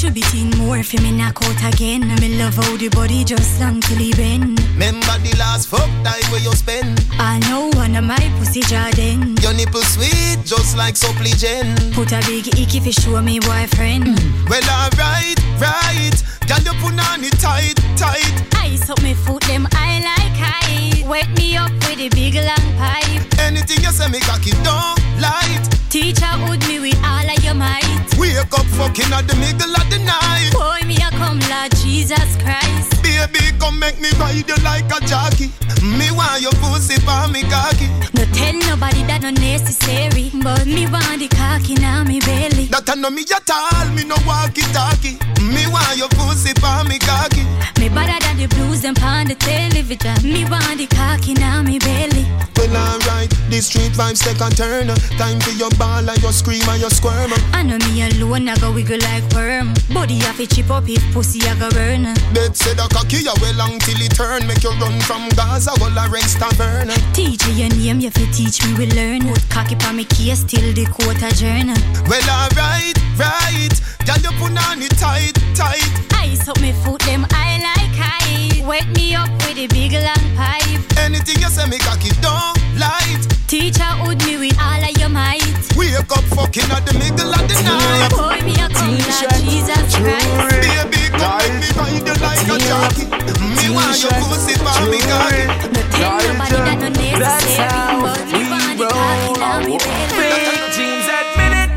Should be teen more for me knock out again. Me love how the body just long till he bend. Remember the last fuck time where you spend. I know one of my pussy Jordan. Your nipple sweet, just like Supligen. Put a big icky fi show me boyfriend. Mm. Well, alright, right. Girl, you put on it tight, tight. Ice up me foot, them I like high. Wet me up with a big long pipe. Anything you say, me cocky don't light. Teacher would me with all of your might. Wake up fucking at the middle of the night. Boy, me a come large Jesus Christ. Baby, come make me ride you like a jockey. Me want your pussy for me cocky. No tell nobody that no necessary, but me want the cocky now me belly. That I know me at all, me no walkie talkie. Me want your pussy for me cocky. Me better than the blues them on the television. Me want the cocky now me belly. Well, alright, the street vibes take a turn. Time for your ball and your scream and your squirm. I know me alone, I go wiggle like worm. Body have to chip up if pussy I go burn. Bet say the cocky you well long till it turn. Make you run from Gaza, all a tavern. Teach you your name, you fi teach me we learn. Put cocky pa me case till the court adjourn. Well, alright, right. Girl, you put on it tight, tight. Ice up me foot, them I like high. Wet me up with a big long pipe. Anything you say, me cocky don't light. Teacher hood me with all of your might. Wake up fucking at the middle of the night. Boy, me a come like Jesus Christ. Baby, come make me ride you like a jockey. Me want your pussy for me cocky. No tell nobody that no necessary, but me want the cocky now me belly. Big jeans admit it.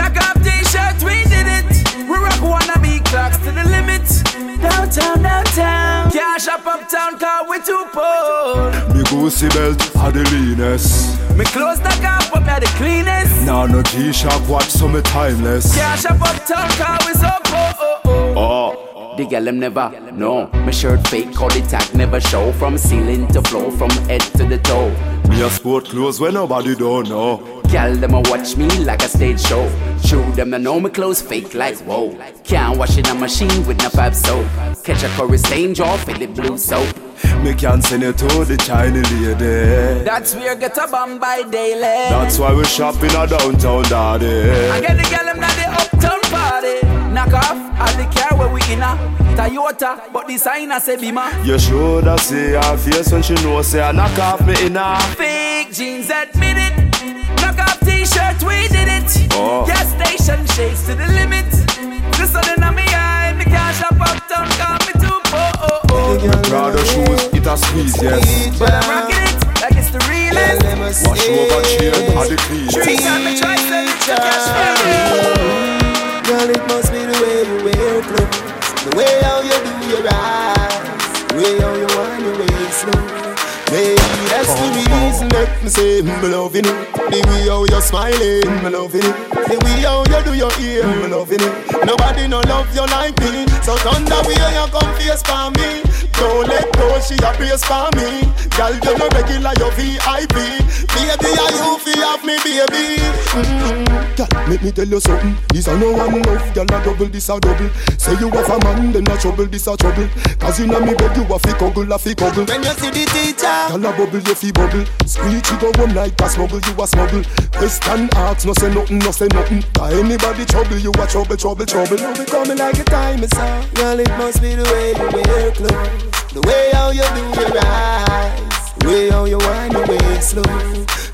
Knock off wanna be clocks to the limit. Downtown, downtown. Cash up uptown, car we too poor. Me goosey belt are the leanest. Me clothes knock off, but me are the cleanest. Nah, no G-Shock watch, so me timeless. Cash up uptown, car we so poor. Oh. The girl them never know. My shirt fake, all the tag never show. From ceiling to floor, from head to the toe. Me a sport clothes when nobody don't know. Girl them a watch me like a stage show. Show them to know my clothes fake like whoa. Can't wash in a machine with no fab soap. Catch a curry stain jaw, fill it blue soap. Me can't send you to the China lady. That's where get a bomb by daily. That's why we shop in a downtown daddy. I get the girl them at the uptown party. Knock off all in a Toyota, but the sign a say Bima. You should have see her face when she know say I knock off me in her. Fake jeans, admit it. Knock off t-shirt, we did it. Oh. Gas station shakes to the limit. The sun in my eye, me can't shop uptown, call me too poor. Oh, oh. oh. Prada shoes, it a squeeze, yes. But I'm rocking it like it's the realest. Wash over chain, are the cleanest. Three times me try sell it to cash for Girl, it must be the way you wear clothes, the way how you do your eyes, the way how you wind your waist. Baby, that's the reason that me say me loving it. The way how you smiling, me loving it. The way how you do your ear, me loving it. Nobody no love you like me, so thunder way you come face for me. Don't let go, she a brace for me. Girl, you no regular, you VIP. Baby, are you fi have me, baby? Mm-hmm. Girl, make me tell you something. This a no one love, Girl, a double, this a double. Say you have a man, then a trouble, this a trouble. Cause in a me bed, you a fi kuggle, a fi kuggle. When you see the teacher, girl a bubble, you fi bubble. Screech, you go one like a smuggle, you a smuggle. Question ask, no say nothing, no say nothing. Cause anybody trouble, you a trouble, trouble, trouble. Now be coming like a time, sir. Girl, it must be the way you wear clothes. The way how you do your eyes, the way how you wind your waist slow.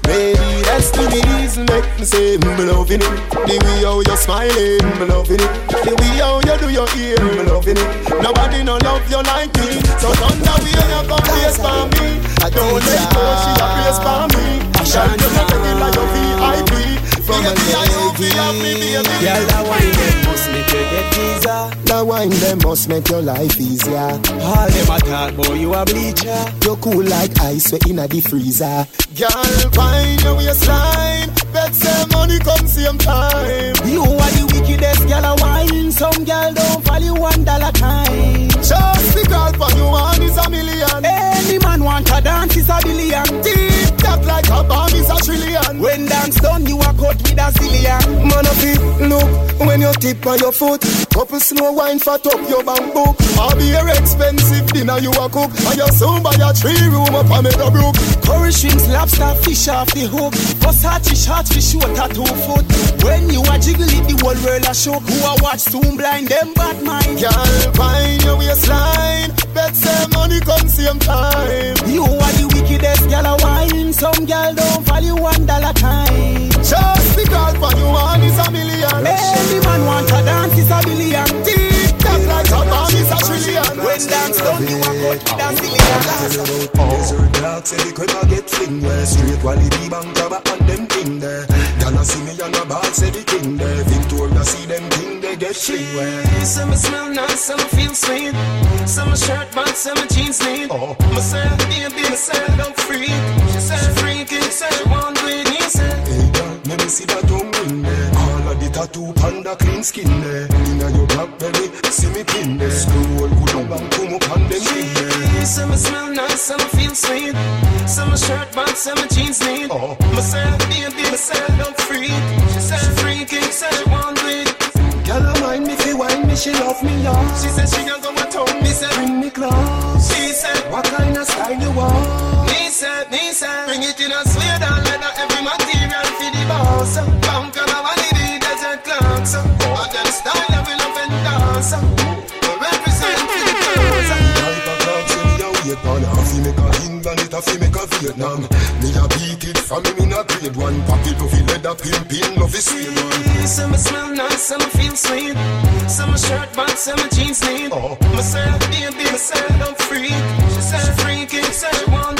Baby, that's the reason make me say me loving it. The way how you smiling, me loving it. The way how you do your ear, me loving it. Nobody no love you like me, so thunder way you come face for me. I don't let go, she a place for me. Girl, you not regular, you VIP. Baby, I you fi have me, baby. Girl, that wine them must make you get visa. That wine them must make your life easier. All them a talk boy, you a bleacher. You cool like ice, we inna the freezer. Girl, find your waistline. Bet say money come same time. You are the wickedest girl a wine. Some girl don't value one dollar time. Just because for you one is a million. Any man want a dance is a billion. Tick tock like a bomb is a trillion. When dance done, you a cut with a zillion. Man of it, look when you tip on your foot. Couple slow wine fat up your bank book. I'll be your expensive dinner you a cook. And you soon buy a three room up a Meadowbrook. Curry shrimps, lobster, fish off the hook. Versace short fish short at two foot. When you a jiggle it, the whole world a shook. Who a watch soon blind them bad mind. Girl, find your waistline. Bet say money come same time. You are the wickedest girl a wine. Some girl don't value one dollar time. Just because for you one is a million. Any man want a dance is a billion. Trillion. When dance done, you a cut with a zillion. Desert dark, say they could not get fling where Straight while the bank cover and them thing there Y'all see me on the ball, say the king there Victoria see them king, they get She some smell nice, some feel sweet. Some shirt, but some jeans neat. Oh. Myself, baby, myself, don't freak. She said, freaky, said, one way, he said. Hey, girl, let me see that tongue ring there. All tattoo panda clean skin there. Inna your black belly, see me pin eh? there. Scroll, good up and come up on them skin there. Some smell nice, some feel sweet. Some shirt, but some jeans neat. Oh. Myself, baby, myself, don't freak. She said, freaky, said, one way. Girl, I mind me fi wine me, she love me, yeah. She said she don't go at home, me said Bring me close. She said What kind of style you want? Me said, me said Bring it in a suede and leather Every material for the boss make a England, it a fi make a Vietnam. Me a beat it from me in a grade one. Pop it off, leather pin pin, love is sweet. One Some smell nice, some feel sweet. Some shirt, but some jeans neat. Oh. Myself, baby, myself, don't freak. She said freaky, said one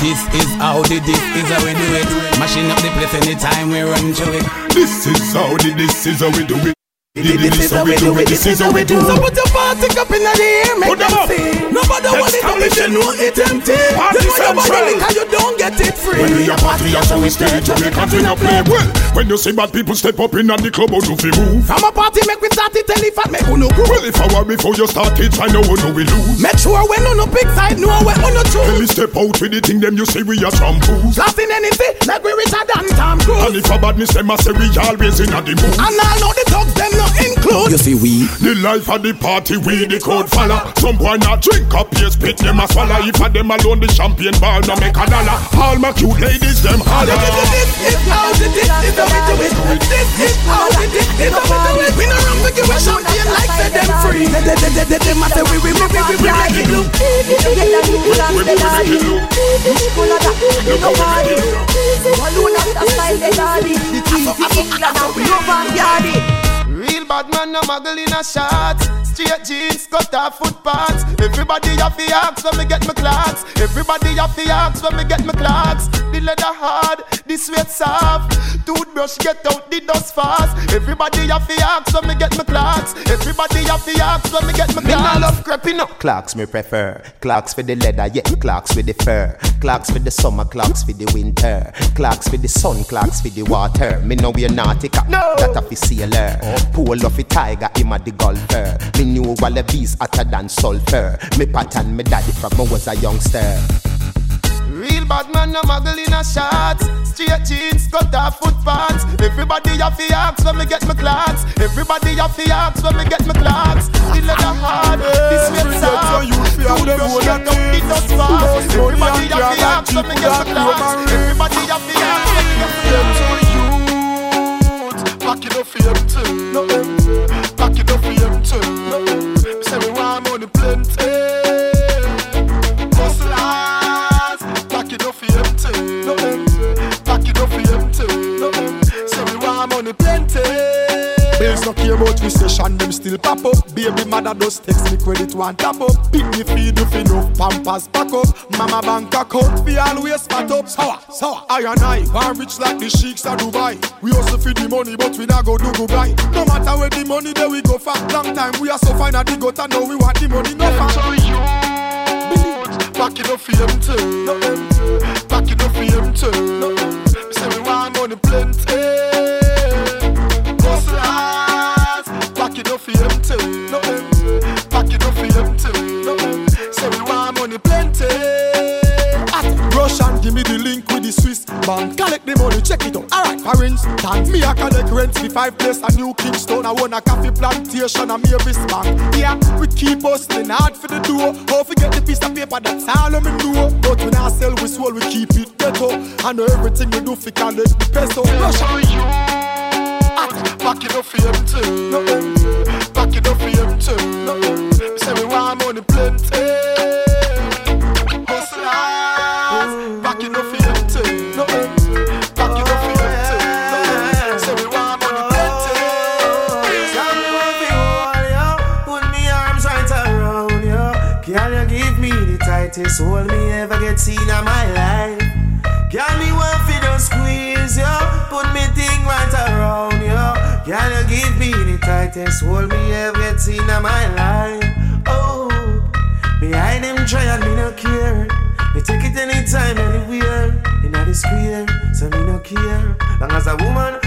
This is how the this is how we do it. Mashing up the place anytime we run through it. This is how the this is how we do it This is how we do it. This is how we do. So put your party up in the air, make them see. Nobody want it up if you know it empty. Party know your central. liquor, you don't get it free. When we a party, that's how we stay Jamaican we no play well When you see bad people step up in the club, how do fi move? From a party, make we start it, tell if I make uno Well, if I were before you start it, I know do we lose Make sure when uno pick side, know when uno Tell me choose. step out with the thing, them you say we are some fools Blasting anything, like we richer than Tom Cruise. And if a badness, them a say we always in a the mood And I know the thugs, them not include. You see we The life of the party, we the code follow. Some boy not drink up, yes, spit them a swallow. If a them alone, the champagne ball no make a dollar. All my cute ladies, them holler. This is how the this is how we do it. This is how this is how we do it. We no run to give a champagne like say them free. They they they they them a say we we we we we we make it look. Real bad man, no muggle in a shot. Straight jeans, cut off footpaths. Everybody have the axe when me get my Clarks. Everybody have the axe when me get my Clarks. The leather hard, the sweat soft. Toothbrush get out the dust fast. Everybody have the axe when me get my Clarks. Everybody have the axe when me get my Me nah Clarks. love creeping up. Clarks me prefer. Clarks for the leather, yeah. Clarks with the fur. Clarks for the summer, Clarks for the winter. Clarks for the sun, Clarks for the water. Me know we're nautica. No. That a sailor. Oh. Pool of a tiger, him a the golfer. Me knew Wallabees hotter than sulfur. Me pattern me daddy from I was a youngster. Real bad man, no muggle in a shot. Straight jeans, cut off footpaths. Everybody have the axe when me get my Clarks. Everybody have the axe when me get my Clarks. The leather hard, the sweat soft. Toothbrush get out the dust fast. Everybody have the axe when me get my Clarks. Everybody have the axe when me get my Clarks. Back it up for empty. No eh. empty. Back it up for empty. No empty. Bills no care about recession, them still pop up. Baby mother does text me credit one tap up. Pick me feed if enough pampers pack up. Mama bank account fi always fat up. Sour, sour. I and I, one rich like the sheiks of Dubai. We also feed the money, but we not go do Dubai. No matter where the money, there we go for. Long time we are so fine at the gutter, now we want the money no far. Back it up for empty, no empty. Back it up for empty, no empty. Say we want money plenty. We money plenty. At Rush and give me the link with the Swiss bank. Collect the money, check it out. Alright, parents, instance, me I collect rent for five place a new Kingston. I want a coffee plantation and Mavis bank. Yeah, we keep hustling hard for the door. How forget the piece of paper that's all I'm in do. But when I sell, we soul, we keep it ghetto. I know everything we do for collect the peso. Rush At back it up for empty, no empty. Back it up for empty. Ever get seen in my life. Oh, me behind them trial, me no care. Me take it anytime, anywhere. In the square, so me no care. Long as a woman,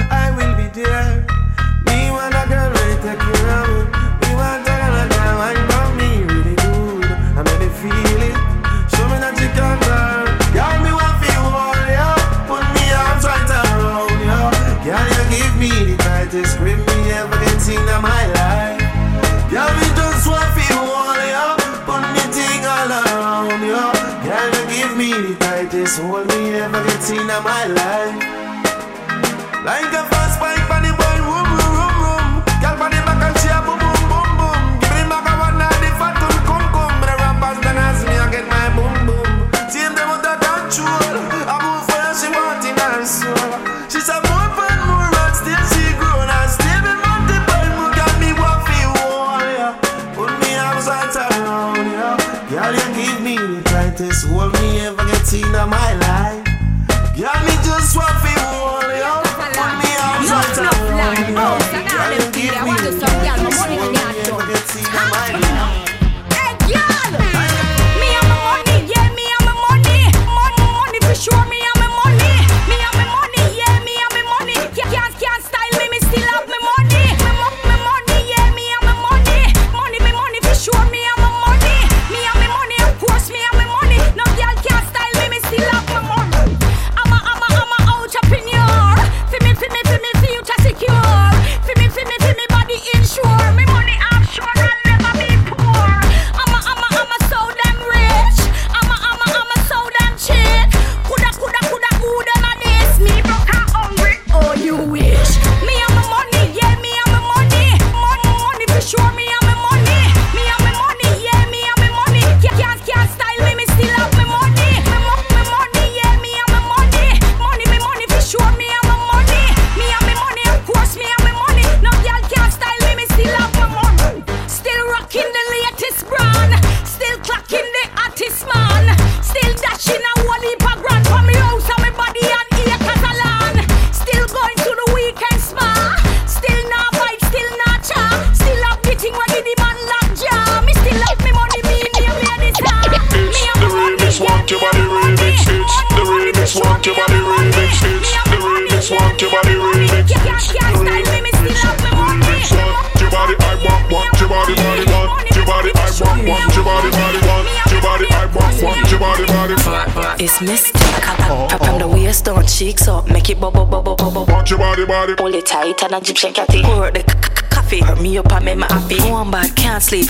cheeks make it bubble, bubble, bubble. Want your body, body. Hold it tight and a Egyptian catty. Pour the c- c- coffee, hurt me up and make me happy. One bad, can't sleep,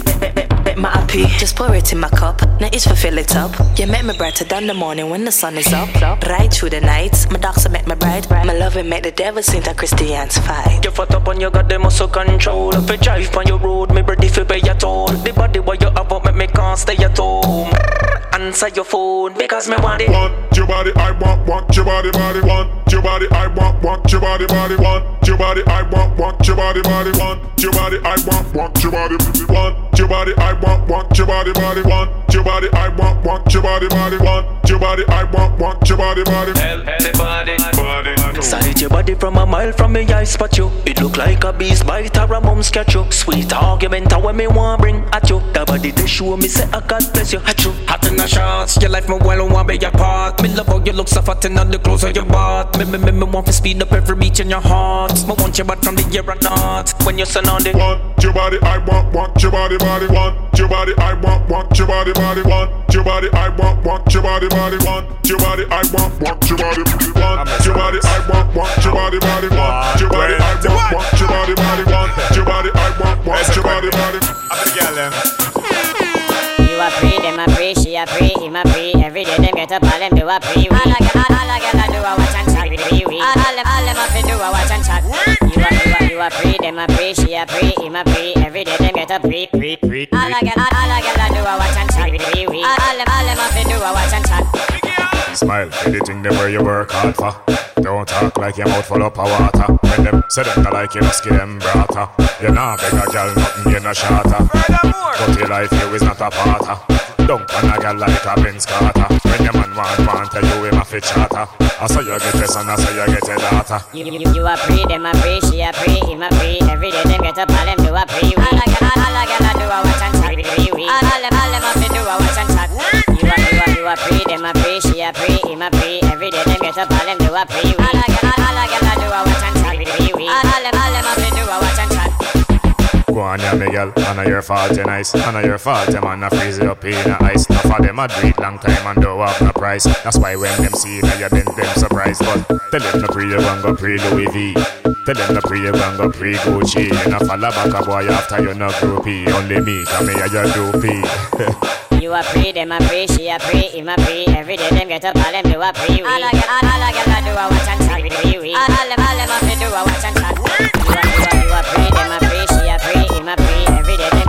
make me happy. Just pour it in my cup, now it's for fill it up. You make me brighter than the morning when the sun is up. Right through the night, my doctor make me bright. My loving make the devil sing to Christians fight. You fat up and you got the muscle control. If you drive on your road, me ready for pay your toll. The body what you have up, make me can't stay at home. Answer your phone because me want it. Want your body, I want, want your body, body. Want your body, I want, want your body, body. Want your body, I want, want your body, body. Want your body, I want, want your body, want your body, I want, want your body, body. Want your body, I want, want your body, body. Want your body, I want, want your body, body. Healthy body, body. Sight your body from a mile from me, I spot you. It look like a beast bite or a mom's catch you. Sweet argument, how me want bring at you. The body they show me say I God bless you. At you, hot in the shots. Your life me well want be your part. Me love how you look so fat and on the clothes of your butt. Me me me me want to speed up every beat in your heart. Me want your butt from the year or not. When you stand on the Want your body, I want, want your body, body. Want your body, I want, want your body, body. Want your body, I want, want your body, body. Want your body, I want, want your body, body, want your body, I want, want your body, body. Want your body, I want, want your body, body. Want your body, I want, want your body, body. You a free, them a free, she a free, him a free. Every day them get up, all them do a free. All them all them a fi do a watch and chat. You a you you a free, them a free, she a free, him a free. Every day them get a free, free, free. All a gyal all, a a do a watch and chat. All them all them a fi do a watch and chat. Smile, anything them where you work hard for. Don't talk like your mouth full up of water. When them say them not like you, must give them brata. You nah beg a girl nothing, you no shatter. But your life you is not a parter. Don't pan a girl like a Benz Carter. When your man want, want tell you him a fit charter. I saw you get this and I saw you get a daughter. You, you, you a free, them a free, she a free, him a free. Every Every day them get up, all them do a pre-wee. All a gyal, all a gyal a do a watch and chat pre-wee. All all them, all them a fi do a watch and chat. You a, you a, you a pre, them a pre, she a pre, him a pre. Every day them get up, all them do a pre-wee. All a gyal, all a gyal a do a watch and chat pre-wee. All all them, all them a fi do a watch and chat. Go on, yeah, Miguel. I know your fault, you nice. And I know your fault, them man a freeze you up in the ice. Enough of them a do it long time and don't have no price. That's why when them see you, you then them surprised. But tell them no pre you gon' go pre Louis V. Tell them no pre you gon' go pre Gucci. You no follow back a boy after you no groupie. Only me, come me a your groupie. You a pre, them a pre, she a pre, him a pre. Every day them get up, all them do a pre. All a gyal, all, all a gyal a do a watch and chat pre-wee. All all them, all them a fi do a watch and chat. You a, you a, you a pre, them a pre, a pre. Every day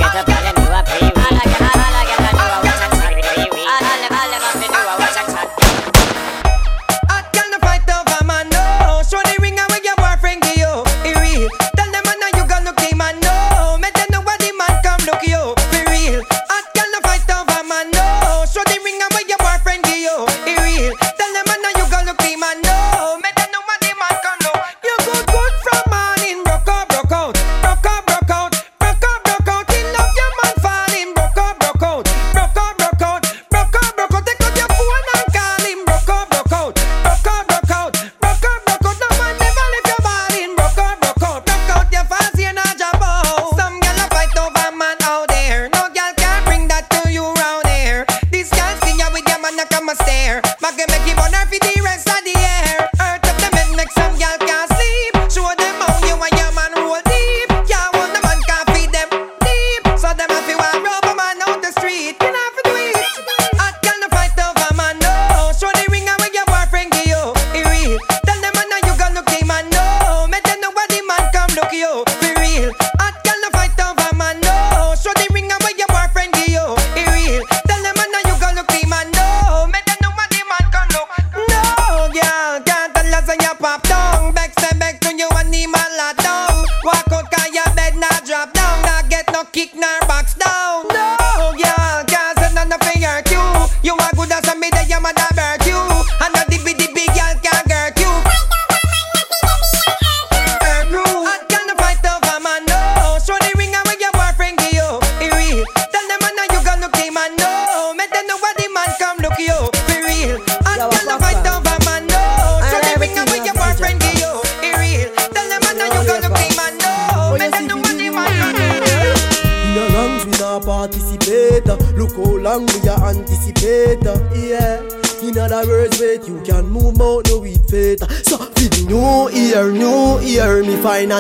man a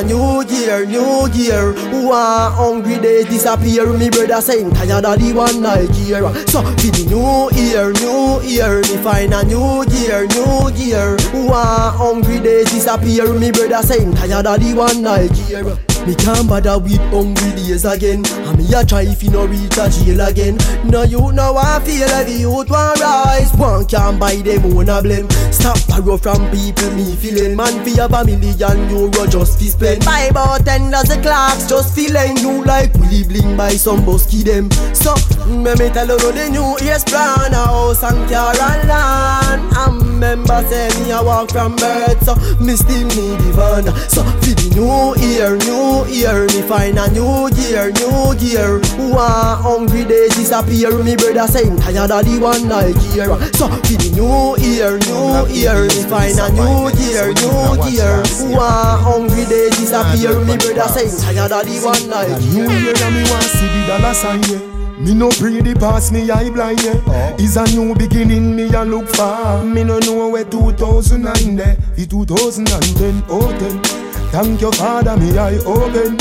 new year, new gear. One hungry days disappear. Me brother saying tired of the one Nigeria. So for the new year, new year, me find a new gear, new year. gear. One hungry days disappear. Me brother saying tired of the one Nigeria. Me can't bother with hungry days again And me a try if you no reach a jail again. No you know I feel like the youth want rise. One can't buy them own a blame. Stop borrow from people me feeling Man fi have a million euro just fi spend. Buy about ten dozen clocks just feeling You like Willie Bling by some busky them So me me tell you the new year's plan A house and car and land And um, remember say me a walk from birth. So me still need the van. So for the new year, new year Me find a new gear, new gear. One hungry days disappear? Me brother saying tired of the one Nigeria So for the new year, new year Me find a new gear, new gear. One hungry days disappear? Me brother saying tired of the one New year. and me want see the dollar sign yeah. Me no pray the past, me eye blind yeah. Oh. Is a new beginning, me a look for. Me no know where 2009 there, the 2010, oh 10. Thank your father, me eye open.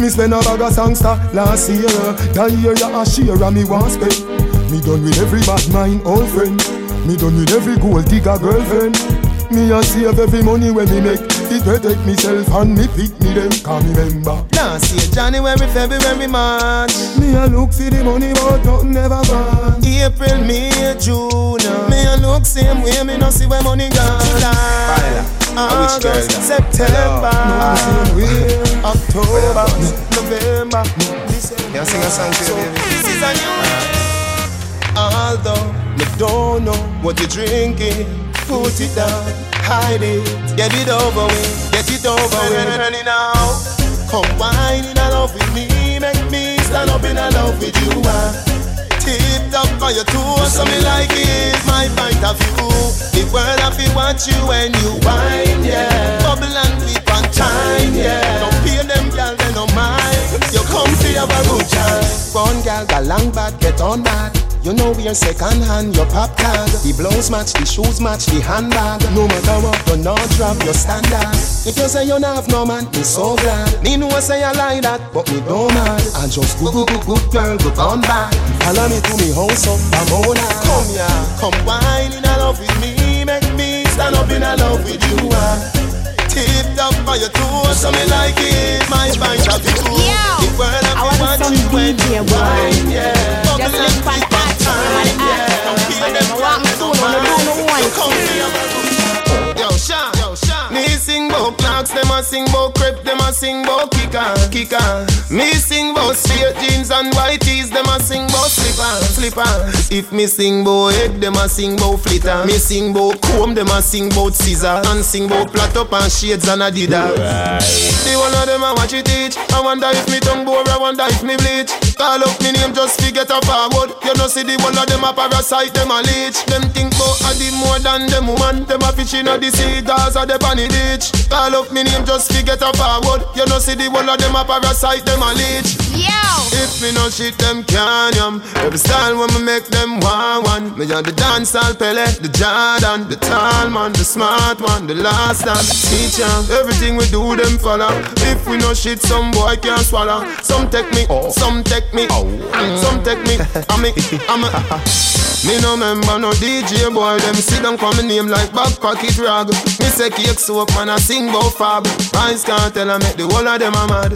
Me spend a bag of songster last year. That year you a share and me want spend. Me done with every bad mind, old friend. Me done with every gold digger girlfriend. Me a save every money when me make It protect myself and me pick me them Can remember Last year, January, February, March. Me a look for the money but nothing never gone. April, May, June. Me a look same way, me no see where money gone. July, August, September, October, November, December. Can I sing a song to you, baby? This is a new uh-huh. Although me don't know what you're drinking, put it down, hide it, get it over with, get it over with. Now, Come wine in a love with me, make me stand up in a love with you. Ah. Tipped up by your toes, so me like it, my point of view. The world have to watch you when you wine, yeah. Bubble and flip and time, yeah. Don't pay them girl, they no mind. You come to have a good time. One girl got long back, get on that. You know we're second hand, your pop tag. The blouse match, the shoes match, the handbag. No matter what, do not drop your standard. If you say you not have no man, me so glad. Me know I say I lie that, but me don't mad. I just go go go go girl, go on back. Follow me to me house up, Ramona. Come here, come wine in a love with me, make me stand up in a love with you. Ah. Tipped up by your toes, so me like it. My point of view. The world I want some you DJ wine, yeah. Just Bubble time, yeah. Girl, they no mind. You bout clocks, them a sing bout crepe, them a sing bout kicker, kicker. Me sing bout straight jeans and white tees, them a sing bout slipper, slipper. If me sing bout egg, them a sing bout flitter. Me sing bout comb, them a sing bout scissor, and sing bout plait up and shades and Adidas. The one of them a watch it teach. I wonder if me tongue bore, I wonder if me bleach. Call up me name just to get a forward. You know see the one of them a parasite, them a leech. Them think bout a more than them woman. Them a fish in the sea, Gaza the panny beach. Call up me name just to get a forward. You know see the one of them a parasite, them a leech. Yo! If me no shit, them can yam. Every style when me make them one one. Me on the dancehall Pele, the Jordan, the tall man, the smart one, the last and the teacher. Everything we do, them follow. If we no shit, some boy can't swallow. Some take me, oh. some take me, oh. some take me. I me, I'm a. Me no member no DJ boy, them sit down call me name like back pocket rag. Me say cake soap man, I sing bout fab. Rise can't tell I make the whole of them a mad.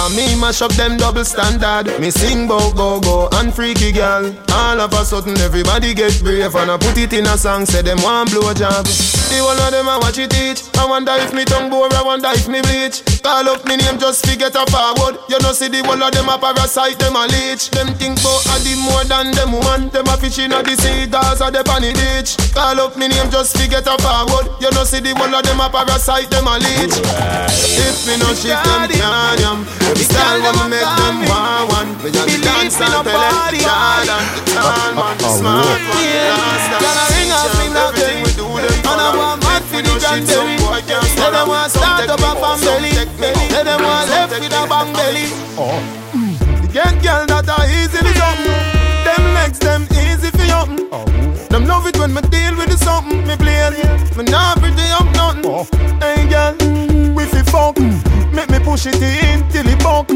And me mash up them double standard. Me sing bout go go and freaky girl. All of a sudden everybody get brave and I put it in a song. Say them want blow job. The whole of them I watch it teach. I wonder if me tongue bore, I wonder if me bleach. Call up me name just to get a forward. You know see the whole of them a parasite, them a leech. Them think bout a the more than them woman. Them a fish in a the sea, Gaza the panny ditch. Call up me name just to get a forward. You know see the whole of them a parasite, them a leech. If me no shit, them can yam. Every style them make them want one. Me just dance and Pele, Jordan, the tall uh, man, the smart one, and Gonna ring off me now, Everything we do, them And I want mad for the no shit, some John boy can't Say swallow. them want start up a out, bang some belly take me out. Say them want left with me a bang belly oh. The get girl that are easily something. Them legs, them easy for something. Oh. Them love it when me deal with the something. Me plain, me not pretty up nothing. Oh. Push it in till it buck.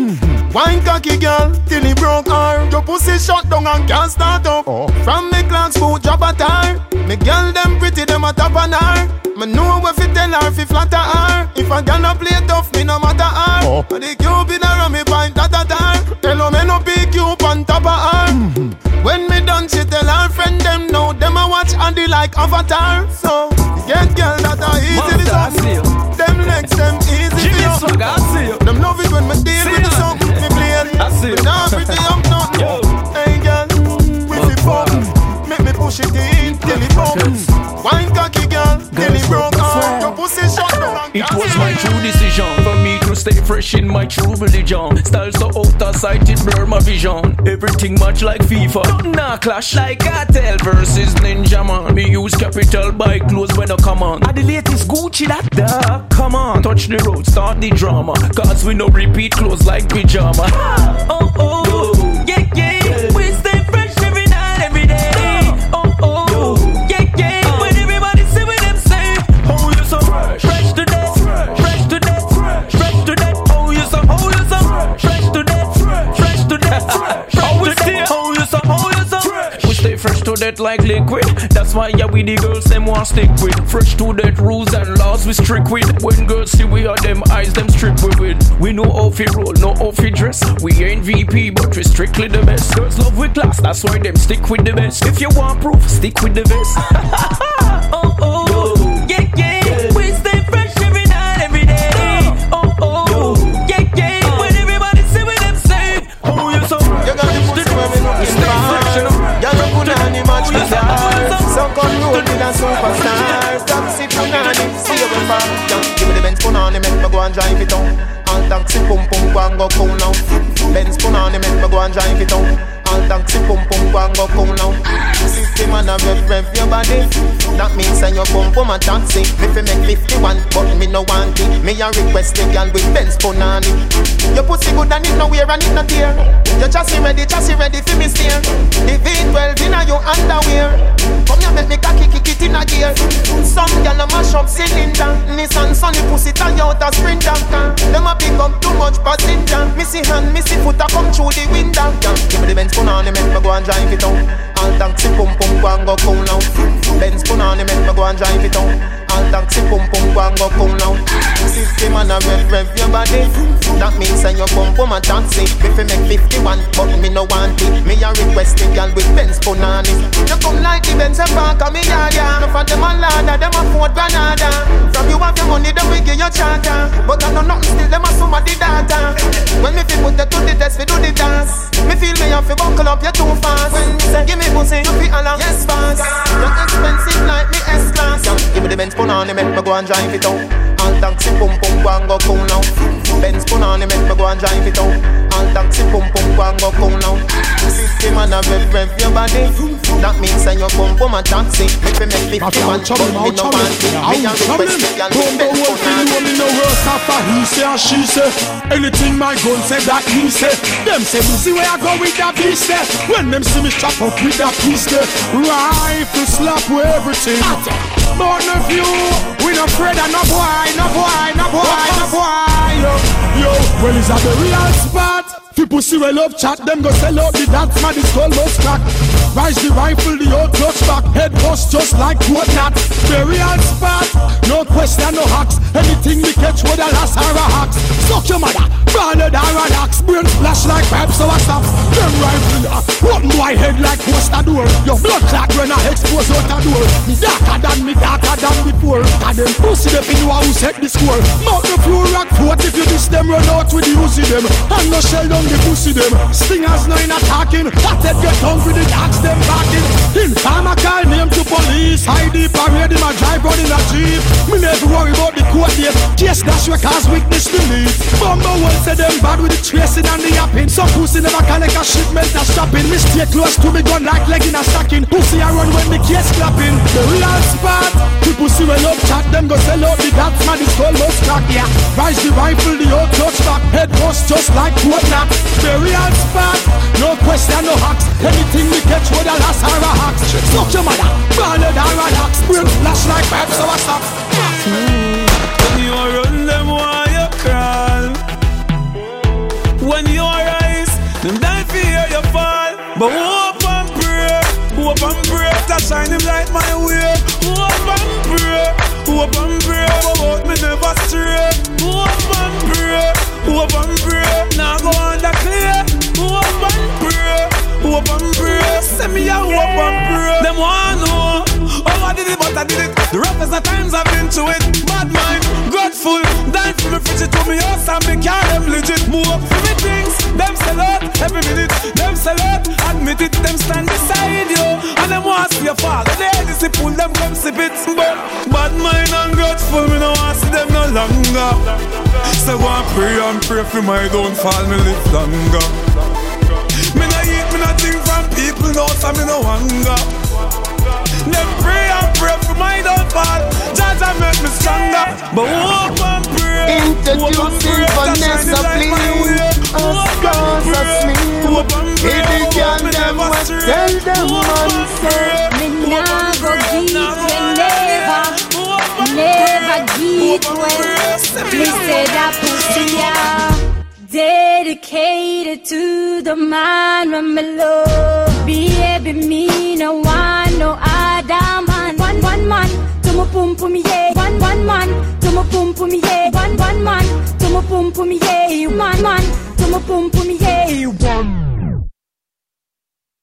Wine cocky girl till it broke. Or your pussy shut down and can't start up. Oh. From me clocks foot drop a tire. Me girl them pretty, them a top on her. Me know what fi tell her fi flatter her. If a girl no play tough, me no matter her. Oh. But the cupid around me point that at her. Tell her me no pick you up on top of her. When me done, she tell her friend them know them a watch and they like Avatar. So get girl that are easy to something. Them legs them Jimmy I see you. Them love it when me deal with the something. Me play. I see you. Not pretty up nothing. Hey girl, we fi fuck. Make me push it in till it bumps. Wine cocky girl, till it broke It was my true decision for me to stay fresh in my true religion. Style so out of sight, it blur my vision. Everything much like FIFA. Nah, clash like Kartel versus Ninja Man. Me use capital buy clothes when I come on. Are the latest Gucci that da? Come on, touch the road, start the drama. Cause we no repeat clothes like pajama. Oh oh, oh. yeah yeah, Oh oh so we stay fresh to death like liquid. That's why yeah we the girls them want stick with fresh to death rules and laws we strict with. When girls see we are them eyes them strip with it. We know how fi roll, no how fi dress. We ain't VP but we strictly the best. Girls love with class, that's why them stick with the best. If you want proof, stick with the best. Oh, With a superstar. Punani, see you Give me the Benz on punani, make me go and drive it on. All taxi pum pum go and go cool now. Benz on the make me go and drive it out. All taxi pum pum go and go cool now. System and a rev rev your body. That means say your pum pum a taxi. Me fi make 51, but me no want it. Me a request the girl with Benz punani. Your pussy good and it no wear and it no tear. Your chassis ready, chassis ready fi me steer. The V12 inna your underwear. Come here make me cocky kick it in a gear. Some gyal a mash up cylinder. Nissan Sunny pussy tie out a sprinter. Them a pick up too much passenger. Missy hand, missy foot a come through the window. Give me the Benz punani make me go and drive it out. All taxi pum pum go and go cool now. Benz punani make me go and drive it out. Taxi pum pum go and go cool now. System and a rev rev your body. That means say your pum pum a taxi. Me fi make 51, but me no want it. Me a request the girl with Benz punani. You come like the Benz and park a me yard ya. No for them a ladder, them a Ford Granada. From you have your money, them we give you charter. But I know nothing still, them a of data. When me fi put you to the test, we do the dance. Me feel me have to buckle up, you too fast. When say give me pussy, you fi allow yes fast. You're expensive like me S class. Give me the Benz punani, make me go and drive it out. All taxi pum pum go and go cool now. Benz punani, make me go and drive it out. All taxi pum pum go and go cool now. System and a rev rev your body. That means say your pum pum a taxi. Me fi make fifty one, but me no want it. Me a request the girl with Benz punani. You only know worse after he say and she say. Anything my gun say that he say. Them say me see where I go with that beast there. When them see me chop up with that piece there. Rifle slap with everything. But no few, we no afraid of no boy, no boy, no boy, no boy. Yo, yo, well is that the real spot? People see we love chat, them go sell out the dance man, it's called most crack. Rise the rifle, the old clutch back, head bust just like what not. The real spot, no question, no hacks. Anything we catch with a last a hacks. Suck your mother, branded or an axe. Brain flash like pipes, I stop. Them rifle, uh, open my head like poster door. Your blood clot when I expose out a door. Me darker than me, darker than before. And them pussy, the pin who set the score. Mount the floor, rock foot if you diss them, run out with the Uzi them. And no shell down the pussy them. Stingers no in attacking. Head get hungry, the dogs them barking. Informer call name to police. High deep parade him a drive in a jeep. Me never worry about the court date. Case dash we cause witness believe. Bumble will say them bad with the tracing and the yapping. Some pussy never collect a shipment a stopping. Me stay close to me gun like leg in a stocking. Pussy I run when the case clapping. The real spot. People see we love chat them go sell out the dots man is called most crack yeah. Rise the rifle the old clutch back. Head bust just like what not. The real spot, no question, no hacks. Anything we catch with a last or a hacks. Suck your mother, branded or a hacks. Brain flash like pipes, so what's up? When you run them, why you crawl? When you rise, them die fear you fall. But hope and pray, hope and That shine him light my way. Hope and pray, hope and pray. But me never stray. Hope and pray, hope and pray. Now go the clear. Hope and pray, hope and pray. Send me a hope and pray. Them want know. Oh, I did but I did it. The roughest of times I've been to it. Bad mind, grateful. Dying for me, fridge to me house and me car, them legit. Move up for me things. Them sell out every minute. Them sell out, admit it. Them stand beside you. And them want to see your fall. They see pull them, come sip it. But bad mind and grateful, me no want see them no longer. So go and pray and pray for my downfall, me live longer. Me no eat, me no think from people, no, so me no hunger. Them pray and pray for my downfall. Make me stronger. But hope and pray. Introducing Vanessa, please. Of course, that's me. If you can, them what tell them man say. Me go give you never, never give well. Me say that pussy yeah, dedicated to the man when me love. Baby, me no want no man. One one man to my pum pum yeah. One one man to my pum pum yeah. One one man to my pum pum. One man to my pum pum yeah.